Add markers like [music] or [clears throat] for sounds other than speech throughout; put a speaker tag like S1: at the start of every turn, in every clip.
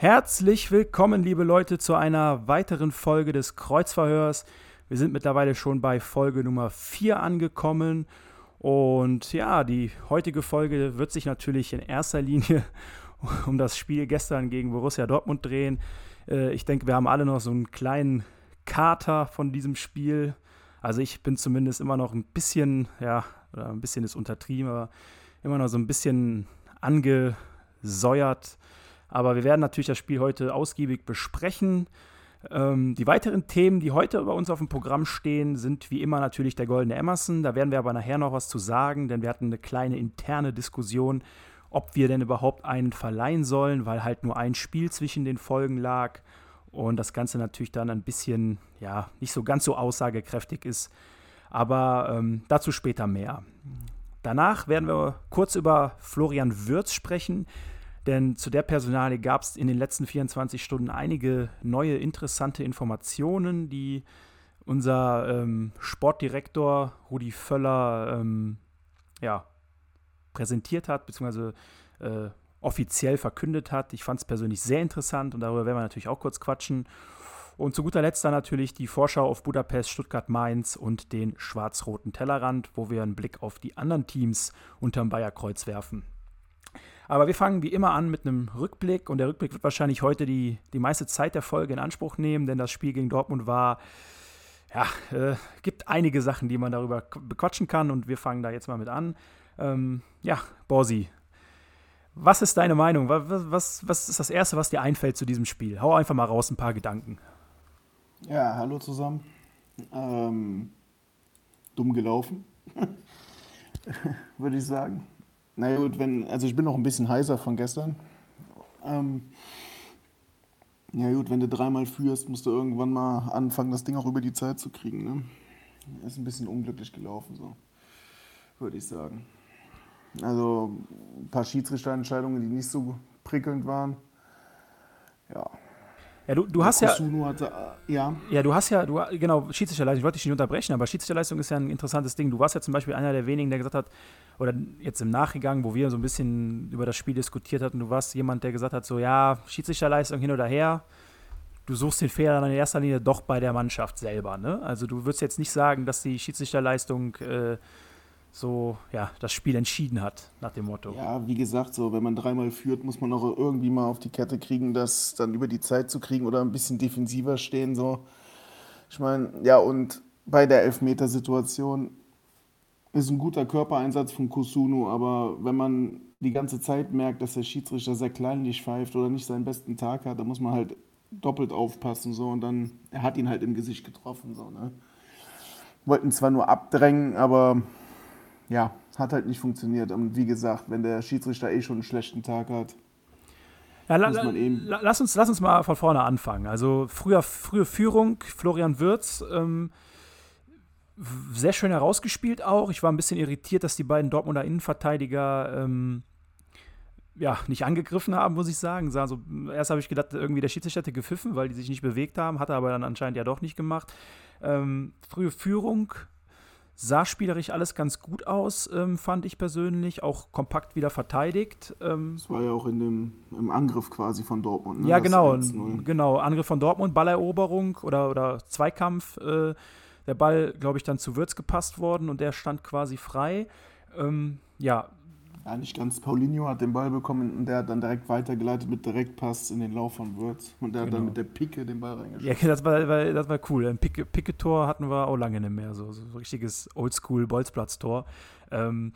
S1: Herzlich willkommen, liebe Leute, zu einer weiteren Folge des Kreuzverhörs. Wir sind mittlerweile schon bei Folge Nummer 4 angekommen. Und ja, die heutige Folge wird sich natürlich in erster Linie [laughs] um das Spiel gestern gegen Borussia Dortmund drehen. Äh, ich denke, wir haben alle noch so einen kleinen Kater von diesem Spiel. Also ich bin zumindest immer noch ein bisschen, ja, oder ein bisschen ist untertrieben, aber immer noch so ein bisschen angesäuert. Aber wir werden natürlich das Spiel heute ausgiebig besprechen. Ähm, die weiteren Themen, die heute bei uns auf dem Programm stehen, sind wie immer natürlich der Goldene Emerson. Da werden wir aber nachher noch was zu sagen, denn wir hatten eine kleine interne Diskussion, ob wir denn überhaupt einen verleihen sollen, weil halt nur ein Spiel zwischen den Folgen lag und das Ganze natürlich dann ein bisschen, ja, nicht so ganz so aussagekräftig ist. Aber ähm, dazu später mehr. Danach werden wir kurz über Florian Würz sprechen, denn zu der Personalie gab es in den letzten 24 Stunden einige neue interessante Informationen, die unser ähm, Sportdirektor Rudi Völler ähm, ja, präsentiert hat, beziehungsweise äh, offiziell verkündet hat. Ich fand es persönlich sehr interessant und darüber werden wir natürlich auch kurz quatschen. Und zu guter Letzt dann natürlich die Vorschau auf Budapest, Stuttgart, Mainz und den schwarz-roten Tellerrand, wo wir einen Blick auf die anderen Teams unterm Bayerkreuz werfen. Aber wir fangen wie immer an mit einem Rückblick und der Rückblick wird wahrscheinlich heute die, die meiste Zeit der Folge in Anspruch nehmen, denn das Spiel gegen Dortmund war, ja, äh, gibt einige Sachen, die man darüber bequatschen kann und wir fangen da jetzt mal mit an. Ähm, ja, Borsi, was ist deine Meinung? Was, was, was ist das Erste, was dir einfällt zu diesem Spiel? Hau einfach mal raus ein paar Gedanken.
S2: Ja, hallo zusammen. Ähm, dumm gelaufen, [laughs] würde ich sagen. Na gut, wenn, also ich bin noch ein bisschen heiser von gestern. Ähm, ja gut, wenn du dreimal führst, musst du irgendwann mal anfangen, das Ding auch über die Zeit zu kriegen. Ne? Ist ein bisschen unglücklich gelaufen, so würde ich sagen. Also ein paar Schiedsrichterentscheidungen, die nicht so prickelnd waren. Ja,
S1: Ja, du, du hast ja.
S2: Hatte, äh, ja,
S1: Ja, du hast ja, du, genau, Schiedsrichterleistung, ich wollte dich nicht unterbrechen, aber Schiedsrichterleistung ist ja ein interessantes Ding. Du warst ja zum Beispiel einer der wenigen, der gesagt hat, oder jetzt im Nachgang, wo wir so ein bisschen über das Spiel diskutiert hatten, du warst jemand, der gesagt hat, so, ja, Schiedsrichterleistung hin oder her, du suchst den Fehler dann in erster Linie doch bei der Mannschaft selber, ne? Also du würdest jetzt nicht sagen, dass die Schiedsrichterleistung äh, so, ja, das Spiel entschieden hat, nach dem Motto.
S2: ja, wie gesagt, so, wenn man dreimal führt, muss man auch irgendwie mal auf die Kette kriegen, das dann über die Zeit zu kriegen oder ein bisschen defensiver stehen. So. Ich meine, ja, und bei der Elfmetersituation ist ein guter Körpereinsatz von Kusunu, aber wenn man die ganze Zeit merkt, dass der Schiedsrichter sehr kleinlich pfeift oder nicht seinen besten Tag hat, dann muss man halt doppelt aufpassen. So, und dann, er hat ihn halt im Gesicht getroffen. So, ne? Wollten zwar nur abdrängen, aber ja, hat halt nicht funktioniert. Und wie gesagt, wenn der Schiedsrichter eh schon einen schlechten Tag hat,
S1: Ja, la,
S2: Muss
S1: la,
S2: man eben-
S1: la, lass, uns, lass uns mal von vorne anfangen. Also früher, frühe Führung, Florian Würz, ähm, sehr schön herausgespielt auch. Ich war ein bisschen irritiert, dass die beiden Dortmunder Innenverteidiger ähm, ja, nicht angegriffen haben, muss ich sagen. Sah so, erst habe ich gedacht, irgendwie der Schiedsrichter hätte gepfiffen, weil die sich nicht bewegt haben, hat er aber dann anscheinend ja doch nicht gemacht. Ähm, frühe Führung, sah spielerisch alles ganz gut aus, ähm, fand ich persönlich. Auch kompakt wieder verteidigt. Ähm,
S2: das war ja auch in dem, im Angriff quasi von Dortmund. Ne?
S1: ja,
S2: Das
S1: genau.
S2: 1-0.
S1: Genau, Angriff von Dortmund, Balleroberung oder, oder Zweikampf. Äh, der Ball, glaube ich, dann zu Würz gepasst worden und der stand quasi frei. Ähm, ja,
S2: Ja, nicht ganz. Paulinho hat den Ball bekommen und der hat dann direkt weitergeleitet mit Direktpass in den Lauf von Würz. Und der hat
S1: Genau.
S2: dann mit der Pike den Ball reingeschossen.
S1: ja das, war, das war cool. Ein Picke- Picke-Tor hatten wir auch lange nicht mehr. So, so ein richtiges Oldschool-Bolzplatz-Tor. Ähm,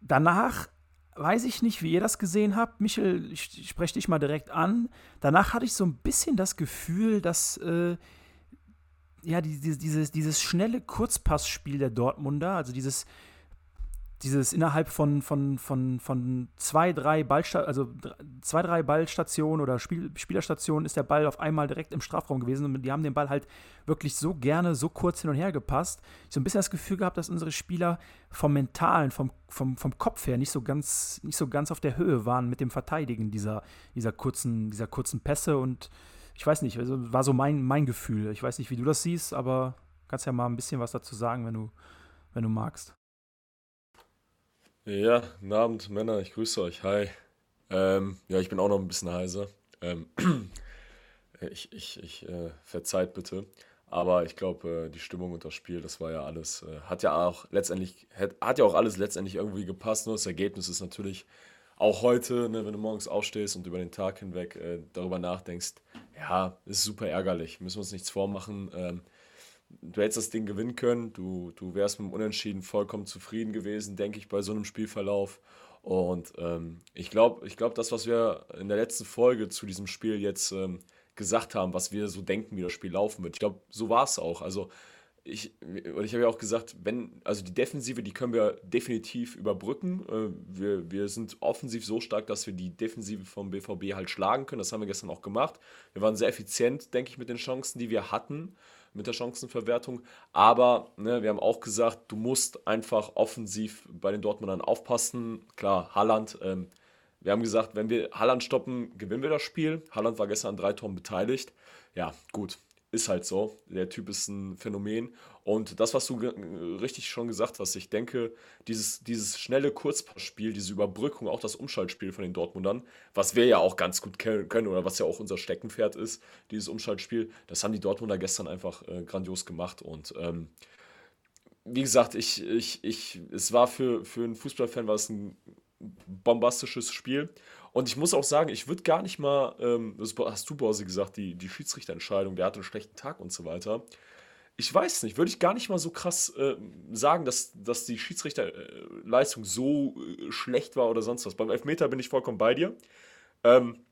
S1: danach weiß ich nicht, wie ihr das gesehen habt. Michel, ich, ich spreche dich mal direkt an. Danach hatte ich so ein bisschen das Gefühl, dass äh, ja, die, die, dieses, dieses schnelle Kurzpassspiel der Dortmunder, also dieses dieses innerhalb von, von, von, von zwei, drei Ballsta also zwei, drei Ballstationen oder Spiel Spielerstationen ist der Ball auf einmal direkt im Strafraum gewesen und die haben den Ball halt wirklich so gerne, so kurz hin und her gepasst. Ich so ein bisschen das Gefühl gehabt, dass unsere Spieler vom Mentalen, vom, vom, vom Kopf her nicht so ganz, nicht so ganz auf der Höhe waren mit dem Verteidigen dieser, dieser, kurzen, dieser kurzen Pässe und ich weiß nicht, also war so mein, mein Gefühl. Ich weiß nicht, wie du das siehst, aber kannst ja mal ein bisschen was dazu sagen, wenn du, wenn du magst.
S3: Ja, guten Abend, Männer, ich grüße euch. Hi. Ähm, ja, ich bin auch noch ein bisschen heiser. Ähm, [clears throat] ich ich, ich äh, verzeiht bitte. Aber ich glaube, äh, die Stimmung und das Spiel, das war ja alles, äh, hat ja auch letztendlich, hat, hat ja auch alles letztendlich irgendwie gepasst. Nur das Ergebnis ist natürlich auch heute, ne, wenn du morgens aufstehst und über den Tag hinweg äh, darüber nachdenkst, ja, ist super ärgerlich, müssen wir uns nichts vormachen. Ähm, du hättest das Ding gewinnen können. Du, du wärst mit dem Unentschieden vollkommen zufrieden gewesen, denke ich, bei so einem Spielverlauf. Und ähm, ich glaube, ich glaub, das, was wir in der letzten Folge zu diesem Spiel jetzt ähm, gesagt haben, was wir so denken, wie das Spiel laufen wird, ich glaube, so war es auch. Also ich, ich habe ja auch gesagt, wenn, also die Defensive, die können wir definitiv überbrücken. Äh, wir, wir sind offensiv so stark, dass wir die Defensive vom BVB halt schlagen können. Das haben wir gestern auch gemacht. Wir waren sehr effizient, denke ich, mit den Chancen, die wir hatten mit der Chancenverwertung. Aber ne, wir haben auch gesagt, du musst einfach offensiv bei den Dortmundern aufpassen. Klar, Halland. Ähm, wir haben gesagt, wenn wir Halland stoppen, gewinnen wir das Spiel. Halland war gestern an drei Toren beteiligt. Ja, gut, ist halt so. Der Typ ist ein Phänomen. Und das, was du richtig schon gesagt hast, ich denke, dieses, dieses schnelle Kurzpassspiel, diese Überbrückung, auch das Umschaltspiel von den Dortmundern, was wir ja auch ganz gut können oder was ja auch unser Steckenpferd ist, dieses Umschaltspiel, das haben die Dortmunder gestern einfach äh, grandios gemacht. Und ähm, wie gesagt, ich, ich, ich, es war für, für einen Fußballfan war es ein bombastisches Spiel. Und ich muss auch sagen, ich würde gar nicht mal, ähm, das hast du, Borsi, gesagt, die, die Schiedsrichterentscheidung, der hatte einen schlechten Tag und so weiter. Ich weiß nicht, würde ich gar nicht mal so krass äh, sagen, dass, dass die Schiedsrichterleistung so äh, schlecht war oder sonst was. Beim Elfmeter bin ich vollkommen bei dir. Ähm,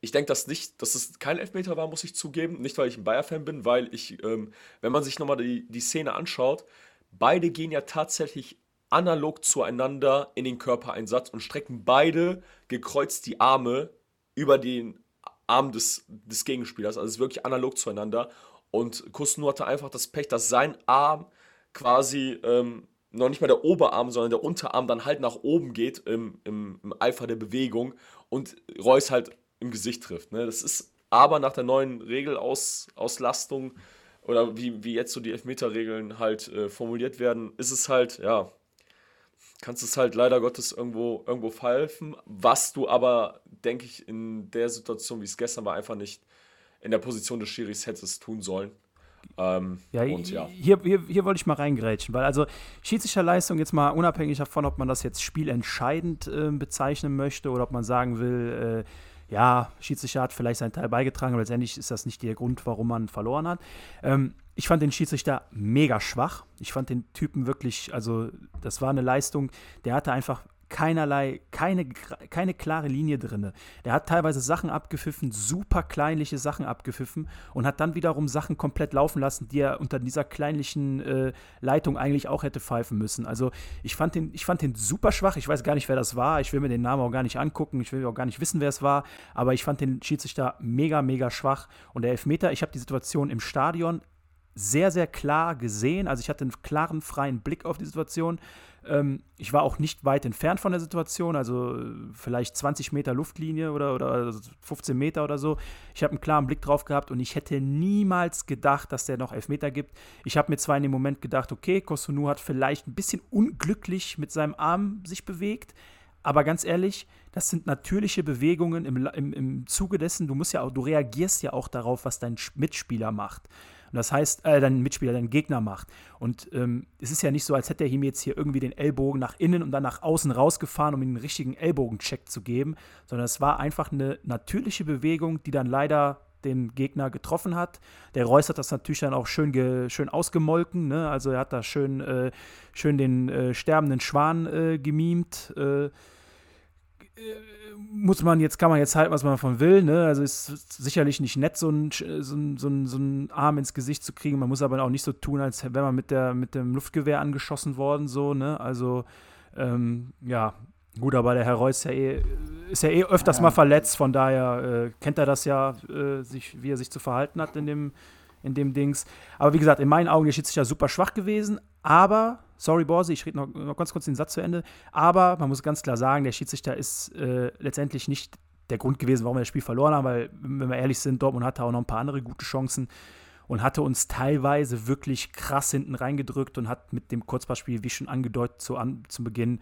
S3: ich denke, dass dass es kein Elfmeter war, muss ich zugeben. Nicht, weil ich ein Bayer-Fan bin, weil ich, ähm, wenn man sich nochmal die, die Szene anschaut, beide gehen ja tatsächlich analog zueinander in den Körpereinsatz und strecken beide gekreuzt die Arme über den Arm des, des Gegenspielers. Also es ist wirklich analog zueinander. Und Kusnu hatte einfach das Pech, dass sein Arm quasi ähm, noch nicht mal der Oberarm, sondern der Unterarm dann halt nach oben geht im, im, im Eifer der Bewegung und Reus halt im Gesicht trifft. Ne? Das ist aber nach der neuen Regelauslastung oder wie, wie jetzt so die Elfmeterregeln halt äh, formuliert werden, ist es halt, ja, kannst es halt leider Gottes irgendwo, irgendwo pfeifen, was du aber, denke ich, in der Situation, wie es gestern war, einfach nicht in der Position des Schiris hättest tun sollen. Ähm,
S1: ja, und, ja. Hier, hier, hier wollte ich mal reingrätschen, weil also Schiedsrichterleistung jetzt mal unabhängig davon, ob man das jetzt spielentscheidend äh, bezeichnen möchte oder ob man sagen will, äh, ja, Schiedsrichter hat vielleicht seinen Teil beigetragen, aber letztendlich ist das nicht der Grund, warum man verloren hat. Ähm, ich fand den Schiedsrichter mega schwach. Ich fand den Typen wirklich, also das war eine Leistung, der hatte einfach keinerlei, keine, keine klare Linie drin. Der hat teilweise Sachen abgepfiffen, super kleinliche Sachen abgepfiffen und hat dann wiederum Sachen komplett laufen lassen, die er unter dieser kleinlichen äh, Leitung eigentlich auch hätte pfeifen müssen. Also ich fand, den, ich fand den super schwach. Ich weiß gar nicht, wer das war. Ich will mir den Namen auch gar nicht angucken. Ich will auch gar nicht wissen, wer es war. Aber ich fand den Schiedsrichter mega, mega schwach. Und der Elfmeter, ich habe die Situation im Stadion sehr, sehr klar gesehen. Also ich hatte einen klaren, freien Blick auf die Situation. Ähm, ich war auch nicht weit entfernt von der Situation, also äh, vielleicht 20 Meter Luftlinie oder, oder 15 Meter oder so. Ich habe einen klaren Blick drauf gehabt und ich hätte niemals gedacht, dass der noch Elfmeter gibt. Ich habe mir zwar in dem Moment gedacht, okay, Kosunu hat vielleicht ein bisschen unglücklich mit seinem Arm sich bewegt, aber ganz ehrlich, das sind natürliche Bewegungen im, im, im Zuge dessen, du musst ja auch, du reagierst ja auch darauf, was dein Mitspieler macht. Und das heißt, äh, dein Mitspieler, dein Gegner macht. Und ähm, es ist ja nicht so, als hätte er ihm jetzt hier irgendwie den Ellbogen nach innen und dann nach außen rausgefahren, um ihm einen richtigen Ellbogencheck zu geben, sondern es war einfach eine natürliche Bewegung, die dann leider den Gegner getroffen hat. Der Reus hat das natürlich dann auch schön, schön ausgemolken. Ne? Also er hat da schön, äh, schön den äh, sterbenden Schwan äh, gemimt. Äh, muss man jetzt, kann man jetzt halten, was man davon will. Ne? Also ist sicherlich nicht nett, so einen so ein, so ein, so ein Arm ins Gesicht zu kriegen. Man muss aber auch nicht so tun, als wäre man mit, der, mit dem Luftgewehr angeschossen worden. So, ne? Also Ähm, ja, gut, aber der Herr Reus ist ja eh, ist ja eh öfters ja. mal verletzt, von daher äh, kennt er das ja, äh, sich, wie er sich zu verhalten hat in dem, in dem Dings. Aber wie gesagt, in meinen Augen der Schiedsrichter super schwach gewesen, aber, sorry Borsi, ich rede noch, noch, ganz kurz den Satz zu Ende, aber man muss ganz klar sagen, der Schiedsrichter ist äh, letztendlich nicht der Grund gewesen, warum wir das Spiel verloren haben, weil, wenn wir ehrlich sind, Dortmund hatte auch noch ein paar andere gute Chancen und hatte uns teilweise wirklich krass hinten reingedrückt und hat mit dem Kurzpassspiel, wie schon angedeutet zu, an, zu Beginn,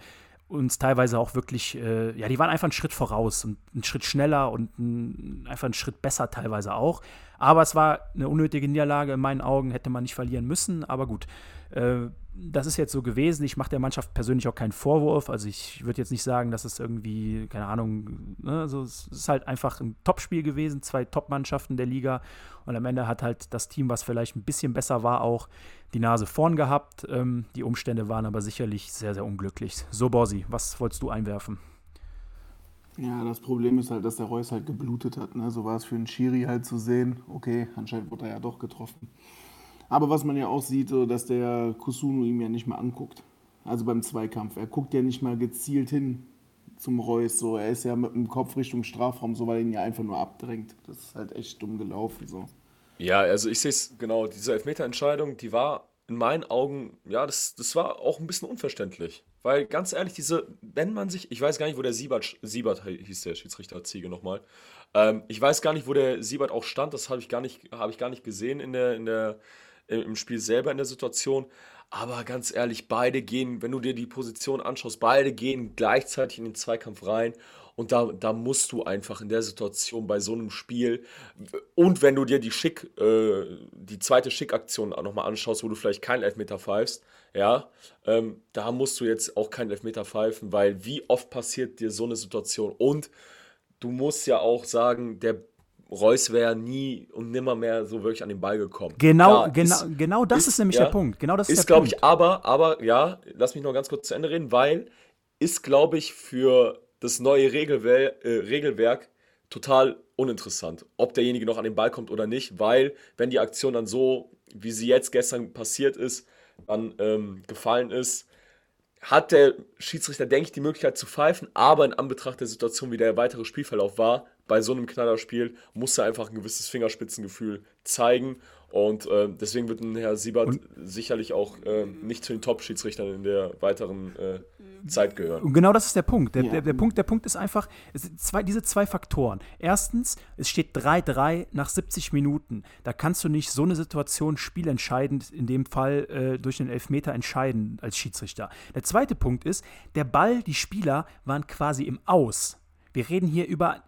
S1: uns teilweise auch wirklich, äh, ja, die waren einfach einen Schritt voraus und einen Schritt schneller und ein, einfach einen Schritt besser teilweise auch. Aber es war eine unnötige Niederlage in meinen Augen, hätte man nicht verlieren müssen, aber gut. Äh, das ist jetzt so gewesen. Ich mache der Mannschaft persönlich auch keinen Vorwurf. Also ich würde jetzt nicht sagen, dass es irgendwie, keine Ahnung, ne, so, es ist halt einfach ein Topspiel gewesen, zwei Top-Mannschaften der Liga. Und am Ende hat halt das Team, was vielleicht ein bisschen besser war, auch die Nase vorn gehabt. Ähm, die Umstände waren aber sicherlich sehr, sehr unglücklich. So, Borsi, was wolltest du einwerfen?
S2: Ja, das Problem ist halt, dass der Reus halt geblutet hat. Ne? So war es für einen Schiri halt zu sehen. Okay, anscheinend wurde er ja doch getroffen. Aber was man ja auch sieht, dass der Kusunu ihm ja nicht mehr anguckt. Also beim Zweikampf. Er guckt ja nicht mal gezielt hin zum Reus. So. Er ist ja mit dem Kopf Richtung Strafraum, so weil er ihn ja einfach nur abdrängt. Das ist halt echt dumm gelaufen. So.
S3: Ja, also ich sehe es genau. Diese Elfmeterentscheidung, die war in meinen Augen, ja, das, das war auch ein bisschen unverständlich. Weil ganz ehrlich, diese, wenn man sich, ich weiß gar nicht, wo der Siebert, Siebert hieß der Schiedsrichter Ziege nochmal. Ähm, ich weiß gar nicht, wo der Siebert auch stand, das habe ich, gar nicht, hab ich gar nicht gesehen in der, in der, im Spiel selber in der Situation. Aber ganz ehrlich, beide gehen, wenn du dir die Position anschaust, beide gehen gleichzeitig in den Zweikampf rein. Und da, da musst du einfach in der Situation bei so einem Spiel und wenn du dir die Schick, äh, die zweite Schick-Aktion nochmal anschaust, wo du vielleicht keinen Elfmeter pfeifst, ja, ähm, da musst du jetzt auch keinen Elfmeter pfeifen, weil wie oft passiert dir so eine Situation? Und du musst ja auch sagen, der Reus wäre nie und nimmer mehr so wirklich an den Ball gekommen.
S1: Genau, Klar, genau, ist, genau das ist, ist nämlich ja, der Punkt. Genau das
S3: ist, ist glaube ich, aber, aber, ja, lass mich noch ganz kurz zu Ende reden, weil ist, glaube ich, für das neue Regelwer äh, Regelwerk total uninteressant, ob derjenige noch an den Ball kommt oder nicht, weil wenn die Aktion dann so, wie sie jetzt gestern passiert ist, dann ähm, gefallen ist, hat der Schiedsrichter, denke ich, die Möglichkeit zu pfeifen, aber in Anbetracht der Situation, wie der weitere Spielverlauf war, bei so einem Knallerspiel muss er einfach ein gewisses Fingerspitzengefühl zeigen. Und äh, deswegen wird ein Herr Siebert und sicherlich auch äh, nicht zu den Top-Schiedsrichtern in der weiteren äh, Zeit gehören.
S1: Und genau das ist der Punkt. Der, ja. der, der, Punkt. der Punkt ist einfach, zwei, diese zwei Faktoren. Erstens, es steht 3-3 nach 70 Minuten. Da kannst du nicht so eine Situation spielentscheidend, in dem Fall äh, durch einen Elfmeter entscheiden als Schiedsrichter. Der zweite Punkt ist, der Ball, die Spieler waren quasi im Aus. Wir reden hier über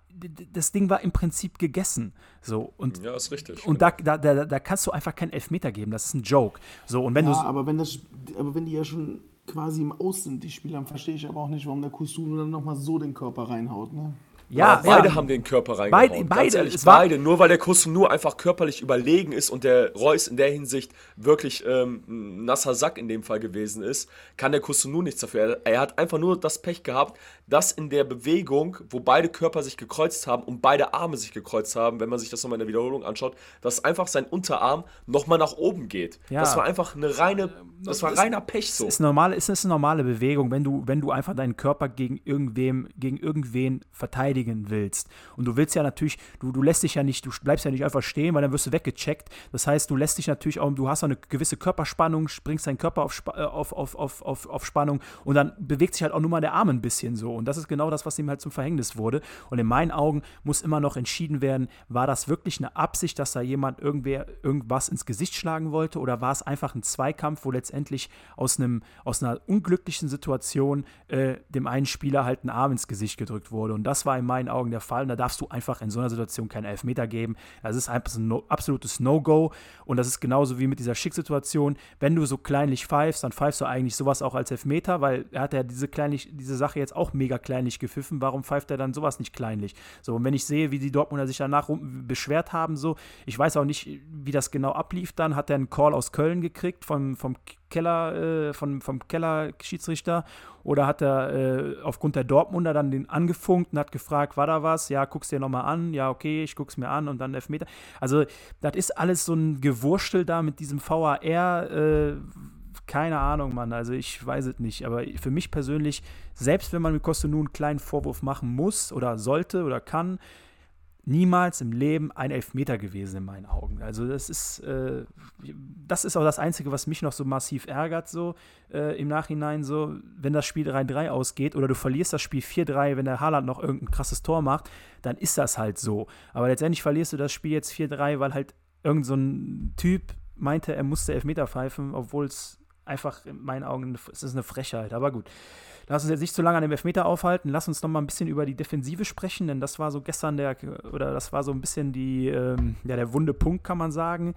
S1: das Ding war im Prinzip gegessen. So, und,
S3: ja, ist richtig.
S1: Und genau. da, da, da, kannst du einfach keinen Elfmeter geben. Das ist ein Joke. So, und wenn
S2: ja,
S1: du,
S2: aber wenn, das, aber wenn die ja schon quasi im Aus sind, die Spieler, dann verstehe ich aber auch nicht, warum der Kusunu dann nochmal so den Körper reinhaut. Ne?
S1: Ja,
S3: ja, beide haben den Körper reingehauen.
S1: Beide, beide,
S3: ehrlich, beide. Nur weil der Kuss nur einfach körperlich überlegen ist und der Reus in der Hinsicht wirklich ähm, ein nasser Sack in dem Fall gewesen ist, kann der Kuss nur nichts dafür. Er, er, hat einfach nur das Pech gehabt, dass in der Bewegung, wo beide Körper sich gekreuzt haben und beide Arme sich gekreuzt haben, wenn man sich das nochmal in der Wiederholung anschaut, dass einfach sein Unterarm nochmal nach oben geht. Ja. Das war einfach eine reine, das war das reiner Pech so.
S1: Ist, normale, ist eine normale Bewegung, wenn du, wenn du einfach deinen Körper gegen irgendwem, gegen irgendwen verteidigst verteidigen willst. Und du willst ja natürlich, du, du lässt dich ja nicht, du bleibst ja nicht einfach stehen, weil dann wirst du weggecheckt. Das heißt, du lässt dich natürlich auch, du hast auch eine gewisse Körperspannung, springst deinen Körper auf, äh, auf, auf, auf, auf, auf Spannung und dann bewegt sich halt auch nur mal der Arm ein bisschen so. Und das ist genau das, was ihm halt zum Verhängnis wurde. Und in meinen Augen muss immer noch entschieden werden, war das wirklich eine Absicht, dass da jemand irgendwer irgendwas ins Gesicht schlagen wollte oder war es einfach ein Zweikampf, wo letztendlich aus, einem, aus einer unglücklichen Situation äh, dem einen Spieler halt ein Arm ins Gesicht gedrückt wurde. Und das war in meinen Augen der Fall. Und da darfst du einfach in so einer Situation keinen Elfmeter geben. Das ist einfach ein absolutes No-Go. Und das ist genauso wie mit dieser Schicksituation. Wenn du so kleinlich pfeifst, dann pfeifst du eigentlich sowas auch als Elfmeter, weil er hat ja diese, kleinlich, diese Sache jetzt auch mega kleinlich gepfiffen. Warum pfeift er dann sowas nicht kleinlich? So, und wenn ich sehe, wie die Dortmunder sich danach beschwert haben, so, ich weiß auch nicht, wie das genau ablief dann, hat er einen Call aus Köln gekriegt vom, vom Keller, äh, von, vom Keller-Schiedsrichter oder hat er äh, aufgrund der Dortmunder dann den angefunkt und hat gefragt, war da was? Ja, guck's dir nochmal an. Ja, okay, ich guck's mir an und dann Elfmeter. Also, das ist alles so ein Gewurstel da mit diesem VAR. Äh, keine Ahnung, Mann. Also ich weiß es nicht. Aber für mich persönlich, selbst wenn man mit Costa einen kleinen Vorwurf machen muss oder sollte oder kann, niemals im Leben ein Elfmeter gewesen in meinen Augen. Also das ist, äh, das ist auch das Einzige, was mich noch so massiv ärgert, so äh, im Nachhinein, so, wenn das Spiel 3-3 ausgeht oder du verlierst das Spiel 4-3, wenn der Haaland noch irgendein krasses Tor macht, dann ist das halt so. Aber letztendlich verlierst du das Spiel jetzt 4-3, weil halt irgend so ein Typ meinte, er musste Elfmeter pfeifen, obwohl es einfach in meinen Augen, es ist eine Frechheit. Aber gut. Lass uns jetzt nicht zu lange an dem Elfmeter aufhalten. Lass uns noch mal ein bisschen über die Defensive sprechen, denn das war so gestern der, oder das war so ein bisschen die, ähm, ja, der wunde Punkt, kann man sagen.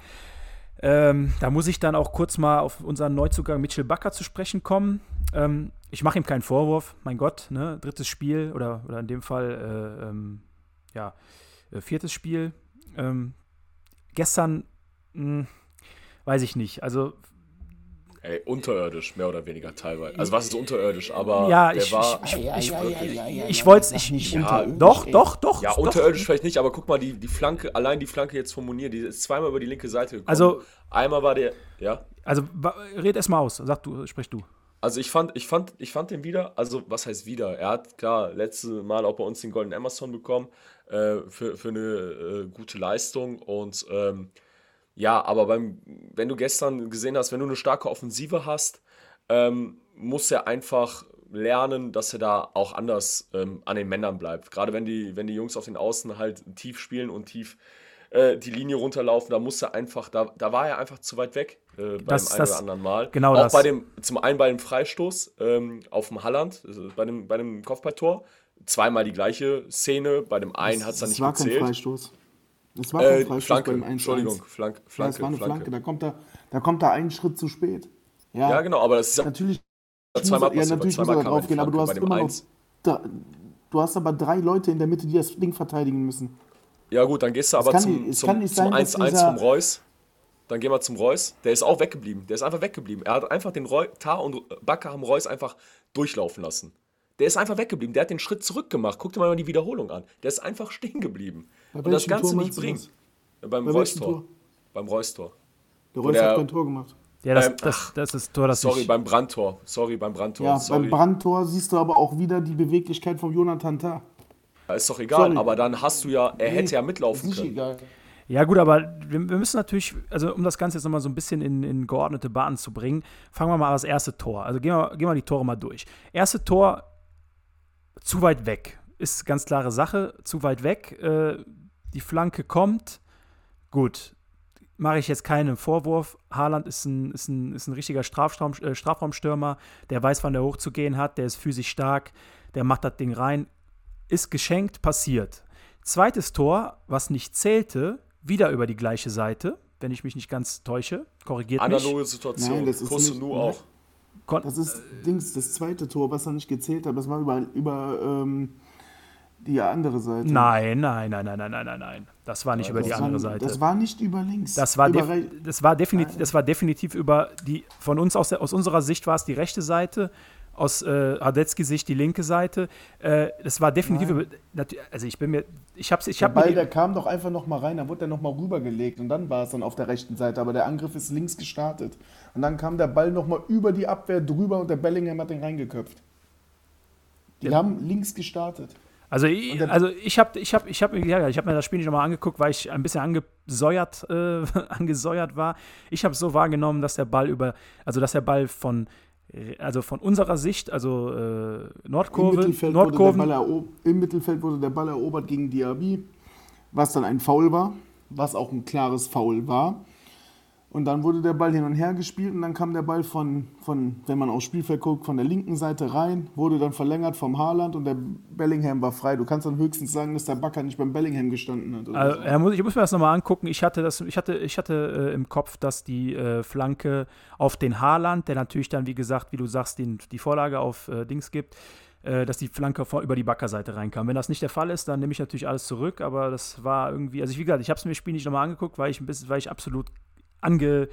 S1: Ähm, da muss ich dann auch kurz mal auf unseren Neuzugang Mitchell Bakker zu sprechen kommen. Ähm, ich mache ihm keinen Vorwurf, mein Gott, ne? drittes Spiel oder, oder in dem Fall äh, ähm, ja, äh, viertes Spiel. Ähm, gestern, mh, hm, weiß ich nicht, also
S3: Ey, unterirdisch, mehr oder weniger teilweise. Also was ist unterirdisch, aber
S1: ja,
S3: der
S1: ich,
S3: war.
S1: Ich, ich, ich, ich wollte es nicht.
S2: nicht
S1: Ja, doch, doch, doch.
S3: Ja,
S1: doch.
S3: unterirdisch vielleicht nicht, aber guck mal, die, die Flanke, allein die Flanke jetzt von Munir, die ist zweimal über die linke Seite gekommen.
S1: Also-
S3: einmal war der, ja.
S1: Also wa- red erst mal aus. Sag du, sprich du.
S3: Also ich fand, ich fand, ich fand den wieder, also was heißt wieder? Er hat klar letztes Mal auch bei uns den Golden Amazon bekommen äh, für, für eine äh, gute Leistung und ähm, ja, aber beim, wenn du gestern gesehen hast, wenn du eine starke Offensive hast, ähm, muss er einfach lernen, dass er da auch anders ähm, an den Männern bleibt. Gerade wenn die, wenn die Jungs auf den Außen halt tief spielen und tief äh, die Linie runterlaufen, da muss er einfach, da, da war er einfach zu weit weg äh, beim
S1: Das-
S3: einen
S1: das-
S3: oder anderen Mal.
S1: genau
S3: auch
S1: das.
S3: bei dem, zum einen bei dem Freistoß ähm, auf dem Halland, also bei dem, bei dem Kopfballtor, zweimal die gleiche Szene, bei dem einen hat es dann nicht
S2: war kein
S3: gezählt.
S2: Freistoß. Das war kein
S3: Äh,
S2: Freistoß
S3: Flanke,
S2: beim 1
S3: Entschuldigung, Flank,
S2: Ja,
S3: Flanke,
S2: das war eine
S3: Flanke.
S2: Flanke. Da kommt er, da kommt er einen Schritt zu spät. Ja,
S3: Ja, genau, aber das ist ja
S2: natürlich.
S3: zweimal
S2: ja,
S3: passiert,
S2: natürlich
S3: weil
S2: muss er
S3: zweimal
S2: drauf gehen, aber du hast immer noch. Da, du hast aber drei Leute in der Mitte, die das Ding verteidigen müssen.
S3: Ja gut, dann gehst du aber zum,
S2: nicht- es
S3: zum,
S2: kann nicht
S3: zum
S2: sein, dass
S3: 1-1
S2: dieser-
S3: vom Reus. Dann gehen wir zum Reus. Der ist auch weggeblieben. Der ist einfach weggeblieben. Er hat einfach den Reus, Tar und Bakker haben Reus einfach durchlaufen lassen. Der ist einfach weggeblieben. Der hat den Schritt zurück gemacht. Guck dir mal die Wiederholung an. Der ist einfach stehen geblieben.
S2: Bei
S3: Und das Ganze
S2: Tor
S3: nicht
S2: du
S3: bringen.
S2: das?
S3: Beim Reus-Tor.
S2: Tor?
S3: Beim Reus-Tor.
S2: Der Reus
S3: der-
S2: hat kein Tor gemacht.
S1: Ja, das,
S3: Ähm,
S1: das, das ist das Tor, das
S3: Sorry,
S1: ich.
S3: beim Brandtor. Sorry, beim Brandtor.
S2: Ja,
S3: Sorry.
S2: beim Brandtor siehst du aber auch wieder die Beweglichkeit von Jonathan Tah.
S3: ist doch egal,
S2: Sorry.
S3: aber dann hast du ja, er hätte ja
S2: Ist
S3: mitlaufen
S2: nicht
S3: können.
S2: egal.
S1: Ja, gut, aber wir, wir müssen natürlich, also um das Ganze jetzt nochmal so ein bisschen in, in geordnete Bahnen zu bringen, fangen wir mal an das erste Tor. Also gehen wir, gehen wir die Tore mal durch. Erste Tor, zu weit weg. Ist ganz klare Sache, zu weit weg. Äh, die Flanke kommt. Gut, mache ich jetzt keinen Vorwurf. Haaland ist ein, ist ein, ist ein richtiger Strafraum, äh, Strafraumstürmer, der weiß, wann der hochzugehen hat, der ist physisch stark, der macht das Ding rein. Ist geschenkt, passiert. Zweites Tor, was nicht zählte, wieder über die gleiche Seite, wenn ich mich nicht ganz täusche. Korrigiert mich.
S3: Analoge Situation.
S2: Nein, das ist nicht-
S3: auch.
S2: Das ist Dings, das zweite Tor, was er nicht gezählt hat, das war über, über ähm, die andere Seite.
S1: nein, nein, nein, nein, nein, nein, nein, nein. Das war nicht über die andere
S2: war,
S1: Seite.
S2: Das war nicht über links.
S1: Das war,
S2: über
S1: das, war definitiv, das war definitiv über die, von uns aus, der, aus unserer Sicht war es die rechte Seite, aus äh, Hadetzkis Sicht die linke Seite. Äh, das war definitiv über, also ich bin mir, ich hab's, ich
S2: der
S1: hab
S2: Ball,
S1: mir,
S2: der kam doch einfach noch mal rein, dann wurde der noch mal rübergelegt und dann war es dann auf der rechten Seite, aber der Angriff ist links gestartet. Und dann kam der Ball noch mal über die Abwehr drüber und der Bellingham hat den reingeköpft. Die haben links gestartet.
S1: Also ich, also ich habe ich hab, ich hab, ja, ich hab mir das Spiel nicht nochmal angeguckt, weil ich ein bisschen angesäuert, äh, [laughs] angesäuert war. Ich habe es so wahrgenommen, dass der Ball über, also dass der Ball von, also von unserer Sicht, also äh,
S2: Im
S1: Nordkurve,
S2: Mittelfeld, wurde der
S1: Nordkurven,
S2: Im Mittelfeld wurde der Ball erobert gegen Diaby, was dann ein Foul war, was auch ein klares Foul war. Und dann wurde der Ball hin und her gespielt und dann kam der Ball von, von, wenn man aufs Spielfeld guckt, von der linken Seite rein, wurde dann verlängert vom Haaland und der Bellingham war frei. Du kannst dann höchstens sagen, dass der Bakker nicht beim Bellingham gestanden hat.
S1: Also,
S2: so.
S1: muss, ich muss mir das nochmal angucken. Ich hatte, das, ich hatte, ich hatte äh, im Kopf, dass die äh, Flanke auf den Haaland, der natürlich dann, wie gesagt, wie du sagst, den, die Vorlage auf äh, Dings gibt, äh, dass die Flanke vor, über die Backerseite reinkam. Wenn das nicht der Fall ist, dann nehme ich natürlich alles zurück. Aber das war irgendwie, also ich, wie gesagt, ich habe es mir das Spiel nicht nochmal angeguckt, weil ich ein bisschen, weil ich absolut ange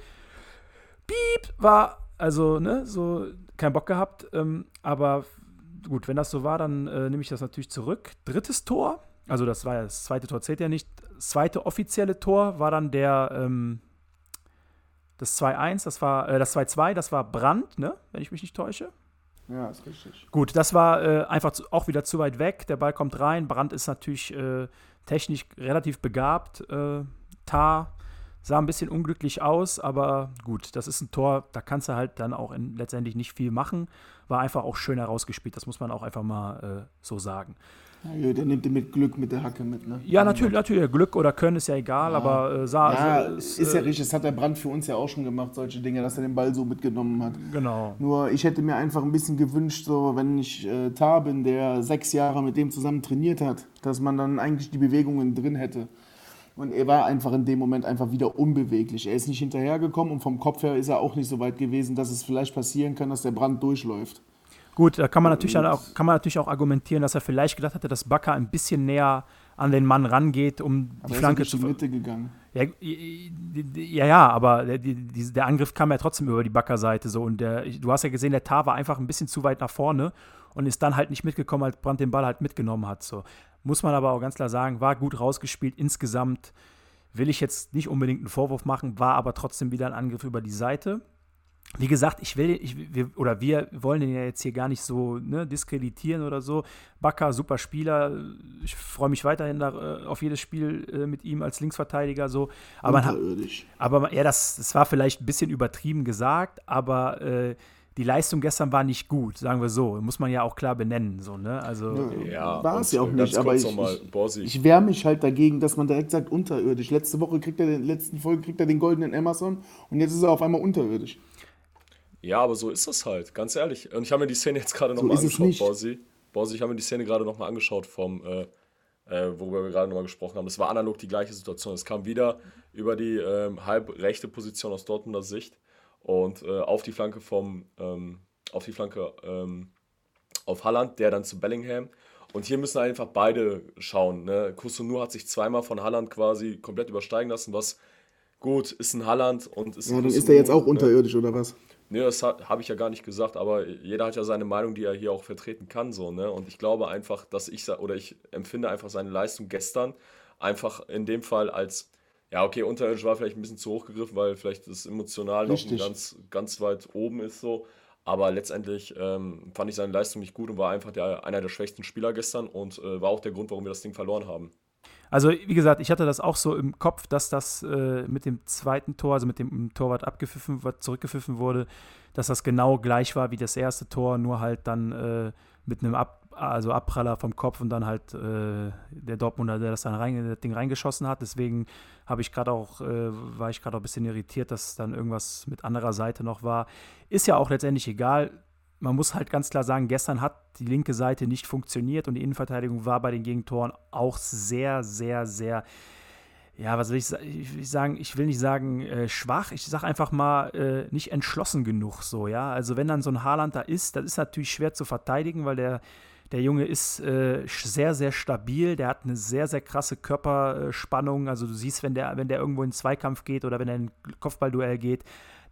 S1: Piep war. Also, ne, so kein Bock gehabt. Ähm, aber gut, wenn das so war, dann äh, nehme ich das natürlich zurück. Drittes Tor, also das war ja das zweite Tor, zählt ja nicht. Das zweite offizielle Tor war dann der, ähm, Das 2-1, das war, äh, das 2-2, das war Brand, ne? Wenn ich mich nicht täusche.
S2: Ja, ist richtig.
S1: Gut, das war äh, einfach zu, auch wieder zu weit weg. Der Ball kommt rein. Brand ist natürlich äh, technisch relativ begabt. Äh, Tar sah ein bisschen unglücklich aus, aber gut, das ist ein Tor, da kannst du halt dann auch in, letztendlich nicht viel machen. War einfach auch schön herausgespielt, das muss man auch einfach mal äh, so sagen.
S2: Ja, der nimmt den mit Glück mit der Hacke mit, ne?
S1: Ja, natürlich, natürlich. Glück oder Können ist ja egal,
S2: Ja.
S1: aber äh, sah.
S2: Ja,
S1: also,
S2: ist,
S1: es,
S2: ja
S1: äh,
S2: richtig. Das hat der Brand für uns ja auch schon gemacht, solche Dinge, dass er den Ball so mitgenommen hat.
S1: Genau.
S2: Nur ich hätte mir einfach ein bisschen gewünscht, so wenn ich äh, Tar bin, der sechs Jahre mit dem zusammen trainiert hat, dass man dann eigentlich die Bewegungen drin hätte. Und er war einfach in dem Moment einfach wieder unbeweglich. Er ist nicht hinterhergekommen und vom Kopf her ist er auch nicht so weit gewesen, dass es vielleicht passieren kann, dass der Brand durchläuft.
S1: Gut, da kann man natürlich auch, kann man natürlich auch argumentieren, dass er vielleicht gedacht hatte, dass Bakker ein bisschen näher an den Mann rangeht, um die
S2: er
S1: Flanke
S2: ist
S1: zu
S2: in die Mitte gegangen.
S1: Ja, ja, ja, aber der, der Angriff kam ja trotzdem über die Backerseite so und der, du hast ja gesehen, der Tar war einfach ein bisschen zu weit nach vorne und ist dann halt nicht mitgekommen, als Brandt den Ball halt mitgenommen hat. So. Muss man aber auch ganz klar sagen, war gut rausgespielt. Insgesamt will ich jetzt nicht unbedingt einen Vorwurf machen, war aber trotzdem wieder ein Angriff über die Seite. Wie gesagt, ich will, ich, wir, oder wir wollen den ja jetzt hier gar nicht so ne, diskreditieren oder so. Bakker, super Spieler. Ich freue mich weiterhin da, äh, auf jedes Spiel äh, mit ihm als Linksverteidiger. So. Aber, man aber ja, das, das war vielleicht ein bisschen übertrieben gesagt, aber äh, die Leistung gestern war nicht gut, sagen wir so. Muss man ja auch klar benennen. So, ne? Also,
S3: Ja,
S2: War es ja auch
S3: ganz
S2: nicht, aber ich, ich, ich wehre mich halt dagegen, dass man direkt sagt unterirdisch. Letzte Woche kriegt er den letzten Folge kriegt er den goldenen Amazon und jetzt ist er auf einmal unterirdisch.
S3: Ja, aber so ist das halt, ganz ehrlich. Und ich habe mir die Szene jetzt gerade
S2: So
S3: nochmal
S2: es
S3: angeschaut. Borsi. Borsi, ich habe mir die Szene gerade nochmal angeschaut vom, äh, äh, worüber wir gerade nochmal gesprochen haben. Das war analog die gleiche Situation. Es kam wieder über die ähm, halb rechte Position aus Dortmunder Sicht und äh, auf die Flanke vom, ähm, auf die Flanke ähm, auf Halland, der dann zu Bellingham. Und hier müssen einfach beide schauen. Ne? Kusunu hat sich zweimal von Halland quasi komplett übersteigen lassen, was gut ist ein Halland und ist
S2: Ja, dann ist er jetzt auch
S3: Kusunu, ne?
S2: unterirdisch oder was?
S3: Nee, das habe ich ja gar nicht gesagt, aber jeder hat ja seine Meinung, die er hier auch vertreten kann, so, ne? Und ich glaube einfach, dass ich, oder ich empfinde einfach seine Leistung gestern einfach in dem Fall als, ja, okay, unterirdisch war vielleicht ein bisschen zu hoch gegriffen, weil vielleicht das emotional noch ganz, ganz weit oben ist, so. Aber letztendlich ähm, fand ich seine Leistung nicht gut und war einfach der, einer der schwächsten Spieler gestern und äh, war auch der Grund, warum wir das Ding verloren haben.
S1: Also, wie gesagt, ich hatte das auch so im Kopf, dass das äh, mit dem zweiten Tor, also mit dem Torwart abgepfiffen, zurückgepfiffen wurde, dass das genau gleich war wie das erste Tor, nur halt dann äh, mit einem Ab, also Abpraller vom Kopf und dann halt äh, der Dortmunder, der das dann rein, das Ding reingeschossen hat. Deswegen habe ich gerade auch, äh, war ich gerade auch ein bisschen irritiert, dass dann irgendwas mit anderer Seite noch war. Ist ja auch letztendlich egal. Man muss halt ganz klar sagen, gestern hat die linke Seite nicht funktioniert und die Innenverteidigung war bei den Gegentoren auch sehr, sehr, sehr, ja, was will ich, sagen, ich will nicht sagen äh, schwach, ich sage einfach mal äh, nicht entschlossen genug so, ja. Also wenn dann so ein Haaland da ist, das ist natürlich schwer zu verteidigen, weil der, der Junge ist äh, sehr, sehr stabil, der hat eine sehr, sehr krasse Körperspannung. Also du siehst, wenn der, wenn der irgendwo in den Zweikampf geht oder wenn er in ein Kopfballduell geht,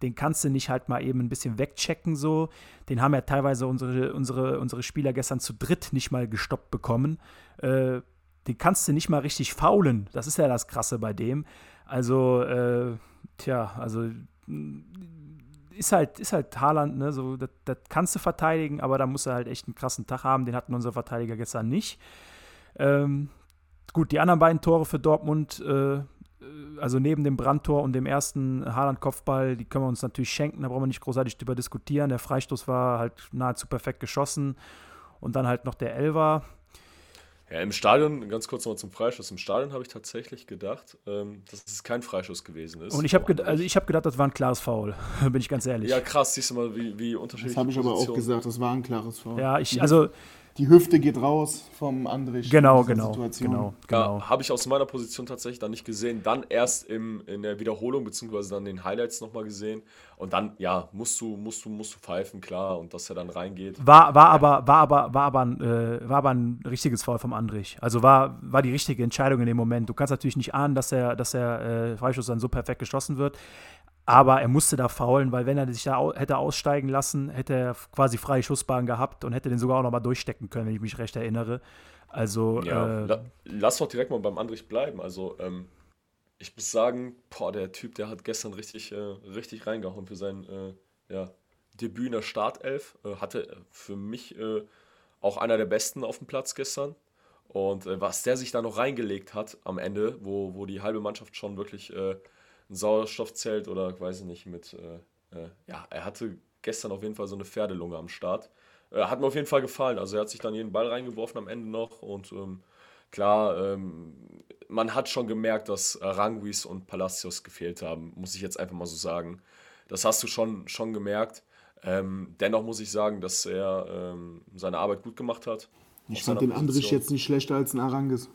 S1: den kannst du nicht halt mal eben ein bisschen wegchecken so. Den haben ja teilweise unsere, unsere, unsere Spieler gestern zu dritt nicht mal gestoppt bekommen. Äh, den kannst du nicht mal richtig faulen. Das ist ja das Krasse bei dem. Also, äh, tja, also ist halt, ist halt Haaland, ne? So, das, das kannst du verteidigen, aber da muss er halt echt einen krassen Tag haben. Den hatten unsere Verteidiger gestern nicht. Ähm, gut, die anderen beiden Tore für Dortmund, äh, also neben dem Brandtor und dem ersten Haaland-Kopfball, die können wir uns natürlich schenken, da brauchen wir nicht großartig drüber diskutieren. Der Freistoß war halt nahezu perfekt geschossen. Und dann halt noch der Elver.
S3: Ja, im Stadion, ganz kurz noch zum Freischuss. Im Stadion habe ich tatsächlich gedacht, ähm, dass es kein Freischuss gewesen ist.
S1: Und ich habe also ich hab gedacht, das war ein klares Foul, [laughs] bin ich ganz ehrlich.
S3: Ja, krass, siehst du mal, wie, wie unterschiedlich.
S2: Das habe ich aber auch gesagt, das war ein klares Foul.
S1: Ja, ich,
S2: die,
S1: also,
S2: die Hüfte geht raus vom Andrich.
S1: genau, genau,
S2: Situation.
S1: genau, genau.
S3: Ja, habe ich aus meiner Position tatsächlich dann nicht gesehen. Dann erst im, in der Wiederholung, beziehungsweise dann den Highlights nochmal gesehen. Und dann, ja, musst du, musst du, musst du pfeifen, klar. Und dass er dann reingeht.
S1: War, war, aber, war, aber, war, aber ein, äh, war aber ein richtiges Foul vom Andrich. Also war, war die richtige Entscheidung in dem Moment. Du kannst natürlich nicht ahnen, dass der, dass der äh, Freischuss dann so perfekt geschossen wird. Aber er musste da faulen, weil wenn er sich da hätte aussteigen lassen, hätte er quasi freie Schussbahn gehabt und hätte den sogar auch noch mal durchstecken können, wenn ich mich recht erinnere. Also,
S3: Ja,
S1: äh,
S3: la, lass doch direkt mal beim Andrich bleiben. Also, ähm, ich muss sagen, boah, der Typ, der hat gestern richtig, äh, richtig reingehauen für sein äh, ja, Debüt in der Startelf. Äh, hatte für mich äh, auch einer der besten auf dem Platz gestern. Und äh, was der sich da noch reingelegt hat am Ende, wo, wo die halbe Mannschaft schon wirklich äh, ein Sauerstoffzelt oder weiß ich nicht, mit, ja, er hatte gestern auf jeden Fall so eine Pferdelunge am Start. hat mir auf jeden Fall gefallen. Also er hat sich dann jeden Ball reingeworfen am Ende noch und ähm, klar, ähm, man hat schon gemerkt, dass Aranguis und Palacios gefehlt haben, muss ich jetzt einfach mal so sagen. Das hast du schon, schon gemerkt. Ähm, dennoch muss ich sagen, dass er ähm, seine Arbeit gut gemacht hat.
S2: Ich fand den Andrich jetzt nicht schlechter als ein Arangis.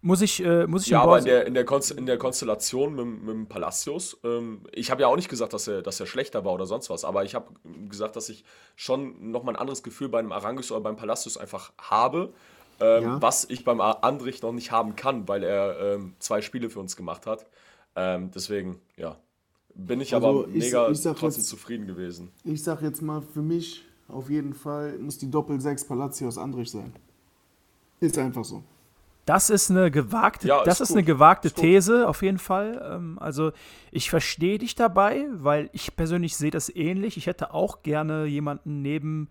S1: Muss ich, äh, muss ich
S3: Ja, aber in der, in, der in der Konstellation mit, mit dem Palacios, ähm, ich habe ja auch nicht gesagt, dass er, dass er schlechter war oder sonst was, aber ich habe gesagt, dass ich schon nochmal ein anderes Gefühl bei einem Arangis oder beim Palacios einfach habe, ähm, ja. was ich beim Andrich noch nicht haben kann, weil er ähm, zwei Spiele für uns gemacht hat. Ähm, deswegen, ja, bin ich also aber mega ich, ich trotzdem jetzt, zufrieden gewesen.
S2: Ich sag jetzt mal, für mich auf jeden Fall muss die Doppel-6 Palacios Andrich sein. Ist einfach so.
S1: Das ist eine gewagte, ja, das ist, ist eine gewagte These, auf jeden Fall. Ähm, also ich verstehe dich dabei, weil ich persönlich sehe das ähnlich. Ich hätte auch gerne jemanden neben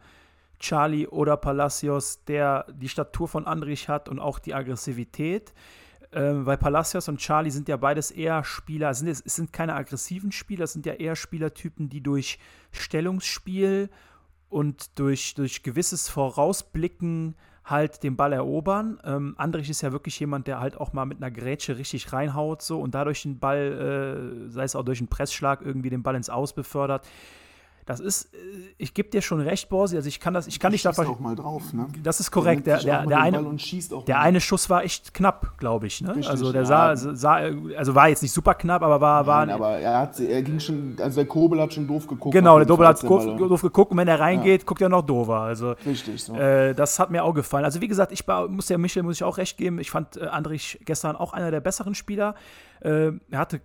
S1: Charlie oder Palacios, der die Statur von Andrich hat und auch die Aggressivität. Ähm, weil Palacios und Charlie sind ja beides eher Spieler, sind, es sind keine aggressiven Spieler, es sind ja eher Spielertypen, die durch Stellungsspiel und durch, durch gewisses Vorausblicken halt den Ball erobern. Ähm, Andrich ist ja wirklich jemand, der halt auch mal mit einer Grätsche richtig reinhaut so und dadurch den Ball, äh, sei es auch durch einen Pressschlag, irgendwie den Ball ins Aus befördert. Das ist, äh, ich gebe dir schon recht, Borsi. Also ich kann das, ich kann nicht davon.
S2: auch mal drauf, ne?
S1: Das ist korrekt. Der, der, der eine, der eine Schuss war echt knapp, glaube ich. Ne? Richtig, also der ja. sah, sah, also war jetzt nicht super knapp, aber war,
S2: Nein, aber er hat, er ging schon, also der Kobel hat schon doof geguckt.
S1: Genau, der Dobel hat doof, doof, geguckt und wenn er reingeht, ja. guckt er noch doofer. Also
S2: richtig. So.
S1: Äh, das hat mir auch gefallen. Also wie gesagt, ich muss der Michel muss ich auch recht geben. Ich fand äh, Andrich gestern auch einer der besseren Spieler. Äh, er hatte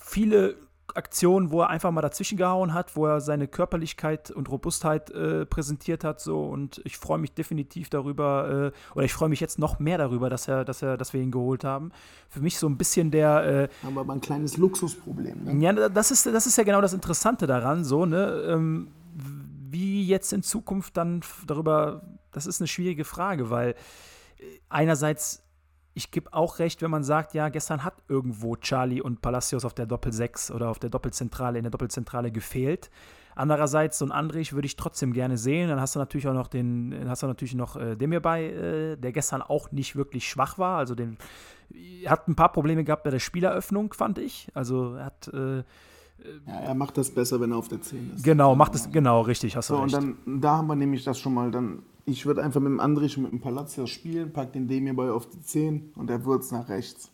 S1: viele Aktionen, wo er einfach mal dazwischen gehauen hat, wo er seine Körperlichkeit und Robustheit äh, präsentiert hat. So und ich freue mich definitiv darüber, äh, oder ich freue mich jetzt noch mehr darüber, dass er, dass er, dass wir ihn geholt haben. Für mich so ein bisschen der.
S2: Äh, aber ein kleines Luxusproblem.
S1: Ne? Ja, das ist, das ist ja genau das Interessante daran, so, ne? Ähm, wie jetzt in Zukunft dann darüber, das ist eine schwierige Frage, weil äh, einerseits ich gebe auch recht, wenn man sagt, ja, gestern hat irgendwo Charlie und Palacios auf der Doppel-6 oder auf der Doppelzentrale, in der Doppelzentrale gefehlt. Andererseits, so ein Andrich würde ich trotzdem gerne sehen. Dann hast du natürlich auch noch den, hast du natürlich noch äh, Demir bei, äh, der gestern auch nicht wirklich schwach war. Also den hat ein paar Probleme gehabt bei der Spieleröffnung, fand ich. Also er hat äh,
S2: ja, er macht das besser, wenn er auf der 10 ist.
S1: Genau, macht es, genau, richtig, hast du so,
S2: recht. Und dann, da haben wir nämlich das schon mal, dann ich würde einfach mit dem Andrich und mit dem Palacios spielen, pack den Demir bei auf die 10 und der Würz nach rechts.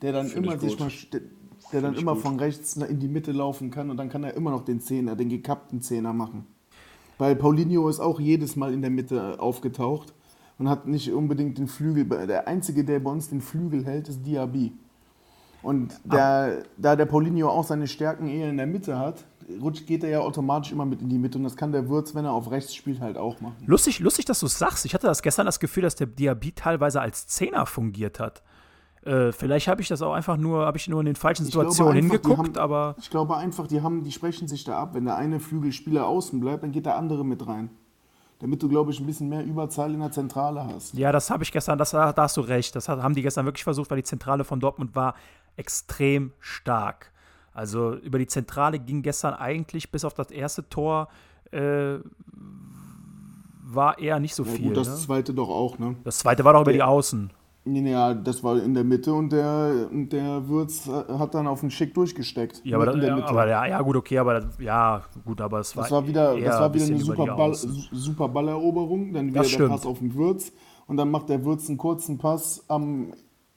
S2: Der dann Find immer sich mal, der, der dann immer gut. von rechts in die Mitte laufen kann und dann kann er immer noch den Zehner, den gekappten Zehner machen. Weil Paulinho ist auch jedes Mal in der Mitte aufgetaucht und hat nicht unbedingt den Flügel. Der einzige, der bei uns den Flügel hält, ist Diaby. Und der, da der Paulinho auch seine Stärken eher in der Mitte hat, rutscht, geht er ja automatisch immer mit in die Mitte. Und das kann der Würz, wenn er auf rechts spielt, halt auch machen.
S1: Lustig, lustig dass du es sagst. Ich hatte das gestern das Gefühl, dass der Diaby teilweise als Zehner fungiert hat. Äh, vielleicht habe ich das auch einfach nur, habe ich nur in den falschen Situationen einfach, hingeguckt,
S2: haben,
S1: aber.
S2: Ich glaube einfach, die haben, die sprechen sich da ab. Wenn der eine Flügelspieler außen bleibt, dann geht der andere mit rein. Damit du, glaube ich, ein bisschen mehr Überzahl in der Zentrale hast.
S1: Ja, das habe ich gestern, das, da hast du recht. Das haben die gestern wirklich versucht, weil die Zentrale von Dortmund war extrem stark. Also über die Zentrale ging gestern eigentlich bis auf das erste Tor äh, war eher nicht so ja, viel. Gut,
S2: das ne? zweite doch auch, ne?
S1: Das zweite war doch über der, die Außen.
S2: Ja, das war in der Mitte und der, der Würz hat dann auf den Schick durchgesteckt.
S1: Ja, aber, das, aber ja, ja, gut, okay, aber ja, gut, aber es war.
S2: Das war wieder, das war wieder eine super, Ball, super Balleroberung, dann wieder der Pass auf den Würz und dann macht der Würz einen kurzen Pass am